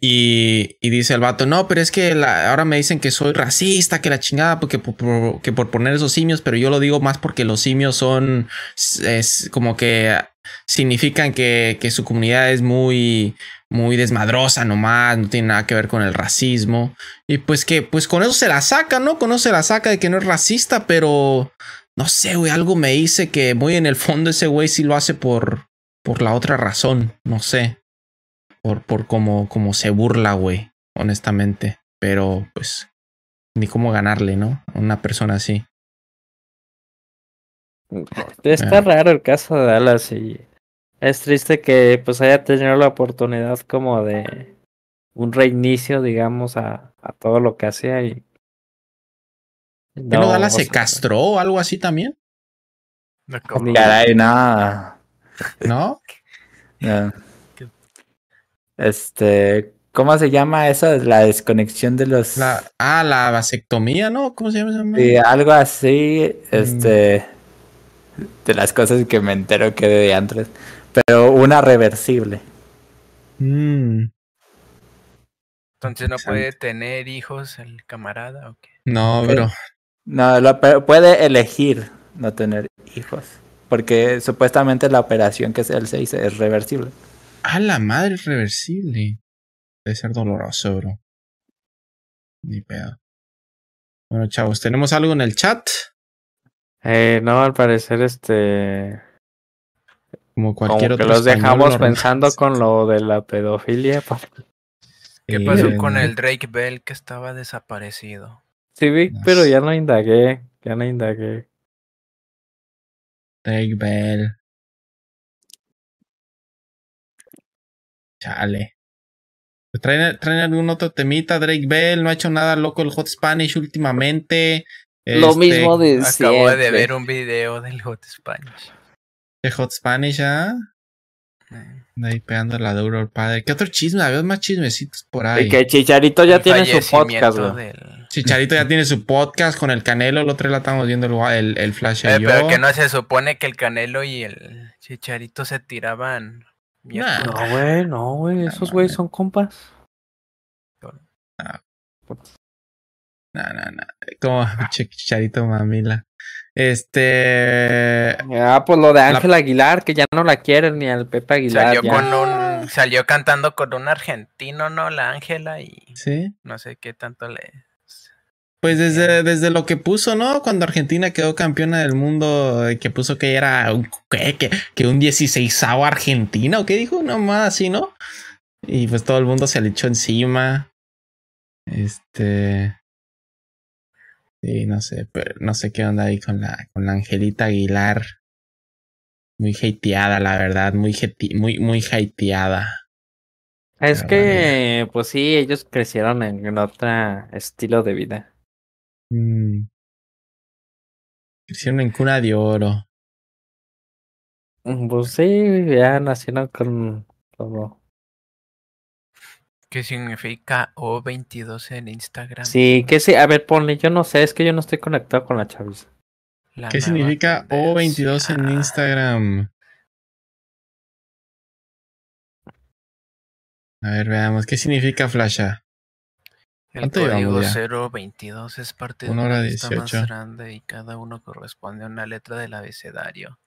Y, y dice el vato, no, pero es que ahora me dicen que soy racista, que la chingada, porque por, por- que por poner esos simios, pero yo lo digo más porque los simios son, es como que significan que, que su comunidad es muy, muy desmadrosa nomás, no tiene nada que ver con el racismo. Y pues que, pues con eso se la saca, ¿no? Con eso se la saca de que no es racista, pero no sé, güey, algo me dice que muy en el fondo ese güey sí lo hace por, por la otra razón, no sé. Por, por cómo, cómo se burla, güey, honestamente. Pero pues, ni cómo ganarle, ¿no? A una persona así. Está raro el caso de Dallas y es triste que pues haya tenido la oportunidad como de un reinicio, digamos, a, a todo lo que hacía y ¿Que no, Dallas se castró o algo así también? No, Caray, no. (laughs) ¿No? Este, ¿cómo se llama eso? La desconexión de los... La, ah, la vasectomía, ¿no? ¿Cómo se llama? esa? Sí, algo así, este, de las cosas que me entero que de antes, pero una reversible. Mm, Entonces no puede tener hijos el camarada o qué. no, pero No, lo, pero puede elegir no tener hijos, porque supuestamente la operación que él se hizo es reversible. Ah, la madre es reversible. Debe ser doloroso, bro. Ni pedo. Bueno, chavos, ¿tenemos algo en el chat? Eh, no, al parecer este Como como cualquier que otro los español dejamos normal. pensando con lo de la pedofilia. ¿Qué Eh, pasó con el Drake Bell que estaba desaparecido? Sí vi, No pero sé. ya no indagué, ya no indagué. Drake Bell. Chale. Pues ¿Traen, traen algún otro temita? Drake Bell no ha hecho nada loco el Hot Spanish últimamente. Lo Este, mismo de Acabo de ver un video del Hot Spanish. de Hot Spanish, ¿ah? Eh, Ahí pegando la duro el padre. ¿Qué otro chisme? Había más chismecitos por ahí. Y que Chicharito ya el tiene su podcast, del- Chicharito ya (laughs) tiene su podcast con el Canelo. El otro día la estamos viendo el, el, el Flash y Eh, yo. pero que no se supone que el Canelo y el Chicharito se tiraban. Nah. No, güey, no, güey, esos güeyes son compas. No, no, no. Como (laughs) Chicharito mamila. Este. Ah, pues lo de Ángel Aguilar, que ya no la quieren ni al Pepe Aguilar. Salió ya. con un, salió cantando con un argentino, ¿no? La Ángela y Sí. no sé qué tanto le. Pues desde, desde lo que puso, ¿no? Cuando Argentina quedó campeona del mundo, eh, que puso que era un, que, que un 16 argentino, ¿o qué dijo? No más así, ¿no? Y pues todo el mundo se le echó encima. Este. Sí, no sé, pero no sé qué onda ahí con la, con la Angelita Aguilar. Muy hateada, la verdad, muy, hate- muy, muy hateada. Es que, pues sí, ellos crecieron en, en otro estilo de vida. Mm. Crecieron en cuna de oro. Mm, Pues sí, ya nacieron con todo. ¿Qué significa O22 en Instagram? Sí, que sí, a ver, ponle, yo no sé, es que yo no estoy conectado con la chaviza. La ¿Qué significa O22 en tendencia. Instagram? A ver, veamos. ¿Qué significa Flasha? El ¿Cuánto código llevamos ya? 022 es parte de Una hora lista más 18. grande y cada uno corresponde a una letra del abecedario.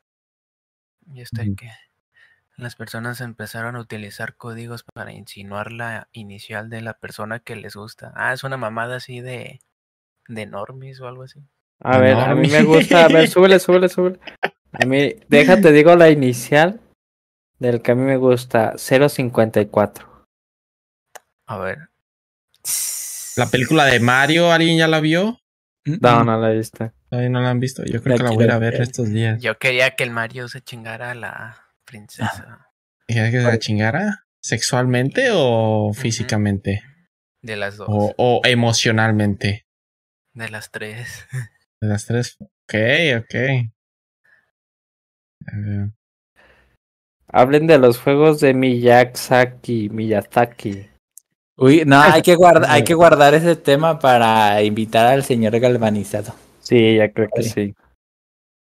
Y esto Ujú. es que las personas empezaron a utilizar códigos para insinuar la inicial de la persona que les gusta. Ah, es una mamada así de, de normis o algo así. A ver, a mí me gusta, a ver, (laughs) súbele, súbele, súbele. A mí, déjate, digo la inicial del que a mí me gusta, 054. A ver. La película de Mario, ¿alguien ya la vio? No, no la viste. Todavía no la han visto. Yo creo La que la voy a ir a quiero ver ver. estos días. Yo quería que el Mario se chingara a la princesa. ¿Quieres que se la chingara? ¿Sexualmente o físicamente? De las dos. O, o emocionalmente. De las tres. De las tres. Ok, ok. Hablen de los juegos de Miyazaki, Miyazaki. Uy, no, (laughs) hay que, guardar, hay que guardar ese tema para invitar al señor galvanizado. Sí, ya creo que Vale. sí.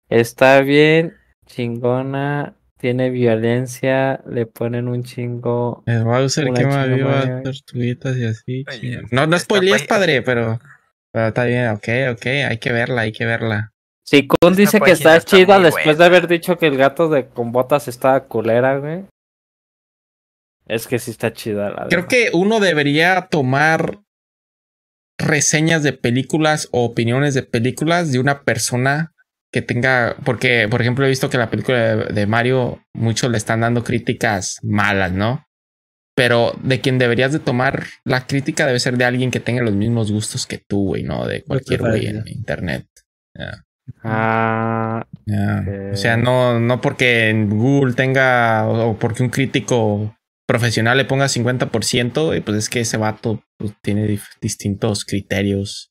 Está bien, chingona, tiene violencia, le ponen un chingo. El Bowser Una que más chinga viva tortuguitas y así. Oye. No, no está spoilees, pa- padre, pero, pero está bien, ok, ok, hay que verla, hay que verla. Sí, Kun dice que está está chida después de haber dicho que el gato de con botas estaba culera, güey. Es que sí está chida la Creo que uno debería tomar reseñas de películas o opiniones de películas de una persona que tenga, porque por ejemplo he visto que la película de, Mario muchos le están dando críticas malas, ¿no? Pero de quien deberías de tomar la crítica debe ser de alguien que tenga los mismos gustos que tú, güey, no de cualquier güey en internet. Ah. O sea, no, no porque en Google tenga o porque un crítico profesional le ponga 50%, y pues es que ese vato pues, tiene distintos criterios.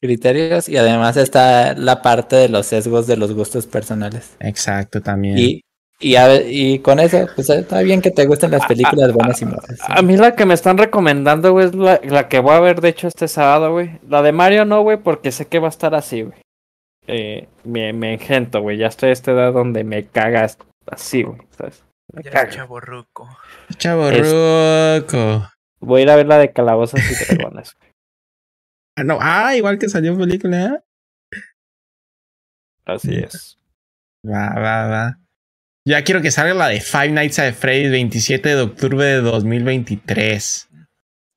Criterios y además está la parte de los sesgos de los gustos personales. Exacto, también. Y, y, a- y con eso, pues está bien que te gusten las películas buenas y malas. a mí la que me están recomendando, güey, es la, la que voy a ver, de hecho, este sábado, güey. La de Mario no, güey, porque sé que va a estar así, güey. Eh, me, me engento, güey. Ya estoy a esta edad donde me cagas así, güey. ¿sabes? Me Ya chavo ruco. Chavo es- ruco. Voy a ir a ver la de Calabozas y Dragones. (laughs) Ah, no. Ah, igual que salió película. ¿eh? Así es. Va, va, va. Ya quiero que salga la de Five Nights at Freddy's 27 de octubre de 2023.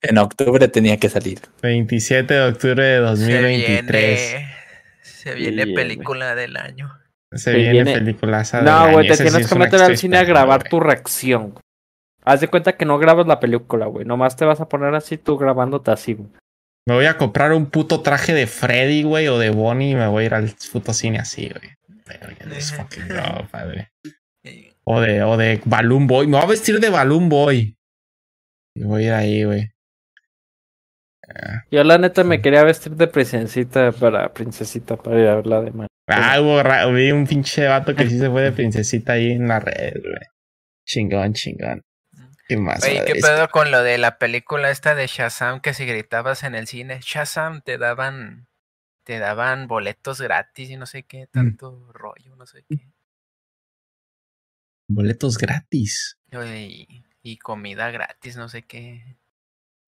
En octubre tenía que salir. 27 de octubre de 2023. Se viene, se viene película del año. Se viene, viene- peliculaza. No, güey, te sí tienes es que meter al cine a grabar tu reacción. Haz de cuenta que no grabas la película, güey. Nomás te vas a poner así tú grabándote así, güey. Me voy a comprar un puto traje de Freddy, güey, o de Bonnie y me voy a ir al puto cine así, güey. Fucking (laughs) padre. O de, o de Balloon Boy. Me voy a vestir de Balloon Boy. Y voy a ir ahí, güey. Ah, Yo la neta me quería vestir de princesita para princesita para ir a ver la de Mario. Ah, hubo vi un pinche vato que sí se fue de princesita ahí en la red, güey. Chingón, chingón. ¿Qué más? Oye, ¿qué pedo con lo de la película esta de Shazam que si gritabas en el cine, Shazam te daban te daban boletos gratis y no sé Mm. qué, tanto rollo, no sé qué. Boletos gratis. Y, y comida gratis, no sé qué.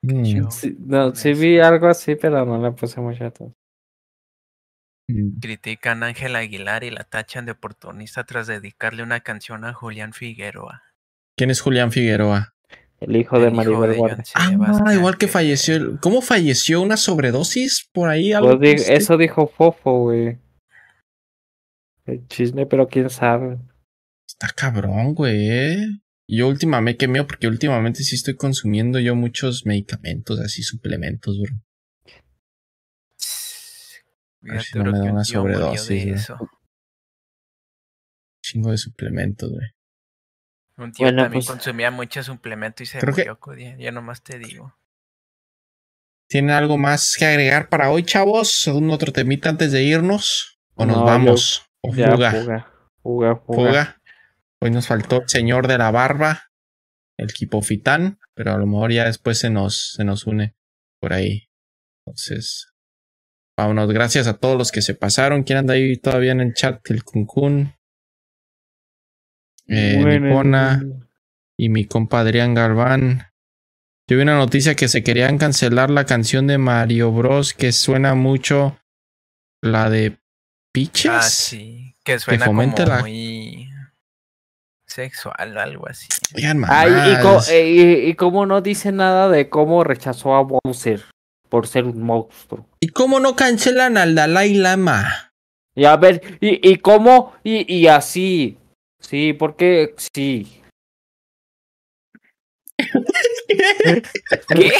Mm. Sí, no, sí vi algo así, pero no le puse mucha atención. Critican a Ángel Aguilar y la tachan de oportunista tras dedicarle una canción a Julián Figueroa. ¿Quién es Julián Figueroa? El hijo de el Maribel Guardia. Ah, igual que falleció. ¿Cómo falleció? ¿Una sobredosis? Por ahí algo. Pues di- este? eso dijo Fofo, güey. El chisme, pero quién sabe. Está cabrón, güey. eh. Yo últimamente, qué mío, porque últimamente sí estoy consumiendo yo muchos medicamentos, así suplementos, bro. A ver si Fíjate, no bro, me da que un una sobredosis, de eso. Chingo de suplementos, güey. Un tío Bueno, también pues- consumía mucho suplemento y se Creo que- murió, Cody, Ya nomás te digo. ¿Tienen algo más que agregar para hoy, chavos? ¿Un otro temita antes de irnos? ¿O nos No, yo- vamos? ¿O Ya, fuga? fuga. Fuga, fuga. fuga. Hoy nos faltó el señor de la barba, el Kipofitán, pero a lo mejor ya después se nos, se nos une por ahí. Entonces, vámonos. Gracias a todos los que se pasaron. ¿Quién anda ahí todavía en el chat? El Kunkun. Eh, Bueno, Nipona y mi compa Adrián Galván. Yo vi una noticia que se querían cancelar la canción de Mario Bros. que suena mucho la de Peaches. Ah, sí. Que suena como la- muy sexual o algo así. Ay, y, co- eh, y, y cómo no dice nada de cómo rechazó a Bowser por ser un monstruo. ¿Y cómo no cancelan al Dalai Lama? Y a ver, y, y cómo, y, y así. Sí, porque sí. ¿Qué?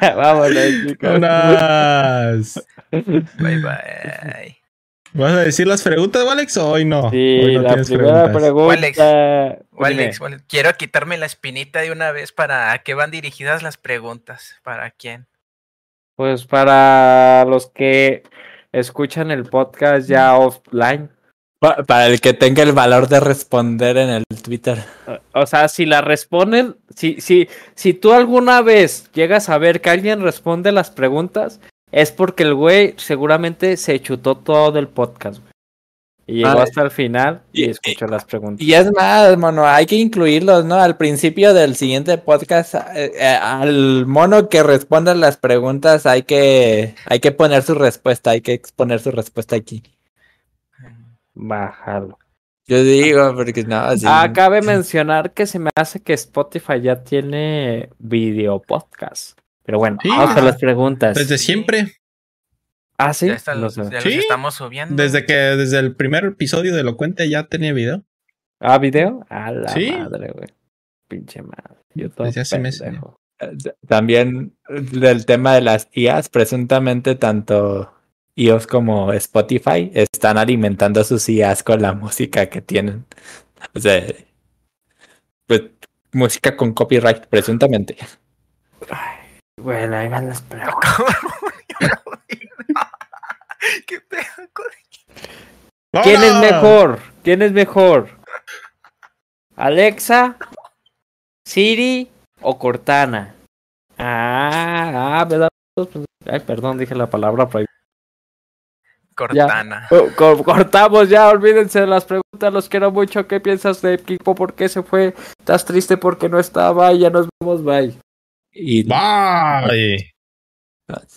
Ya, (laughs) (laughs) vámonos, chicos. Vámonos. Bye bye. ¿Vas a decir las preguntas, Alex, o hoy no? Sí, Hoy no la primera preguntas. pregunta. Alex, Dime. Alex, quiero quitarme la espinita de una vez para a qué van dirigidas las preguntas. ¿Para quién? Pues para los que escuchan el podcast ya offline. Pa- Para el que tenga el valor de responder en el Twitter. O sea, si la responden, si, si, si tú alguna vez llegas a ver que alguien responde las preguntas, es porque el güey seguramente se chutó todo el podcast. güey. Y llegó Ah, hasta el final y, y- escuchó las preguntas. Y es más, mono, hay que incluirlos, ¿no? Al principio del siguiente podcast, eh, eh, al mono que responda las preguntas, hay que, hay que poner su respuesta, hay que exponer su respuesta aquí. Bájalo. Yo digo, porque no, así- Ah, cabe mencionar que se me hace que Spotify ya tiene video podcast. Pero bueno, Sí. vamos a las preguntas. Desde siempre, Ah, sí. Ya, está- No sé. ya los estamos subiendo. desde que desde el primer episodio de Elocuente ya tenía video. Ah, video. A la Sí. madre, güey. Pinche madre. Yo todo Desde hace meses. Eh, También eh, del tema de las IAs, presuntamente tanto iOS como Spotify están alimentando sus IAs con la música que tienen. O sea, pues música con copyright, presuntamente. Bueno, ahí van las preguntas. (laughs) ¿Qué pedo con- ¿Quién es mejor? ¿Quién es mejor? ¿Alexa? ¿Siri o Cortana? Ah, ah, ¿verdad? Ay, perdón, dije la palabra prohibida. Cortana. Co- co- Cortamos ya, olvídense de las preguntas, los quiero mucho. ¿Qué piensas de equipo? ¿Por qué se fue? ¿Estás triste porque no estaba? Ya nos vemos, bye. Y Bye.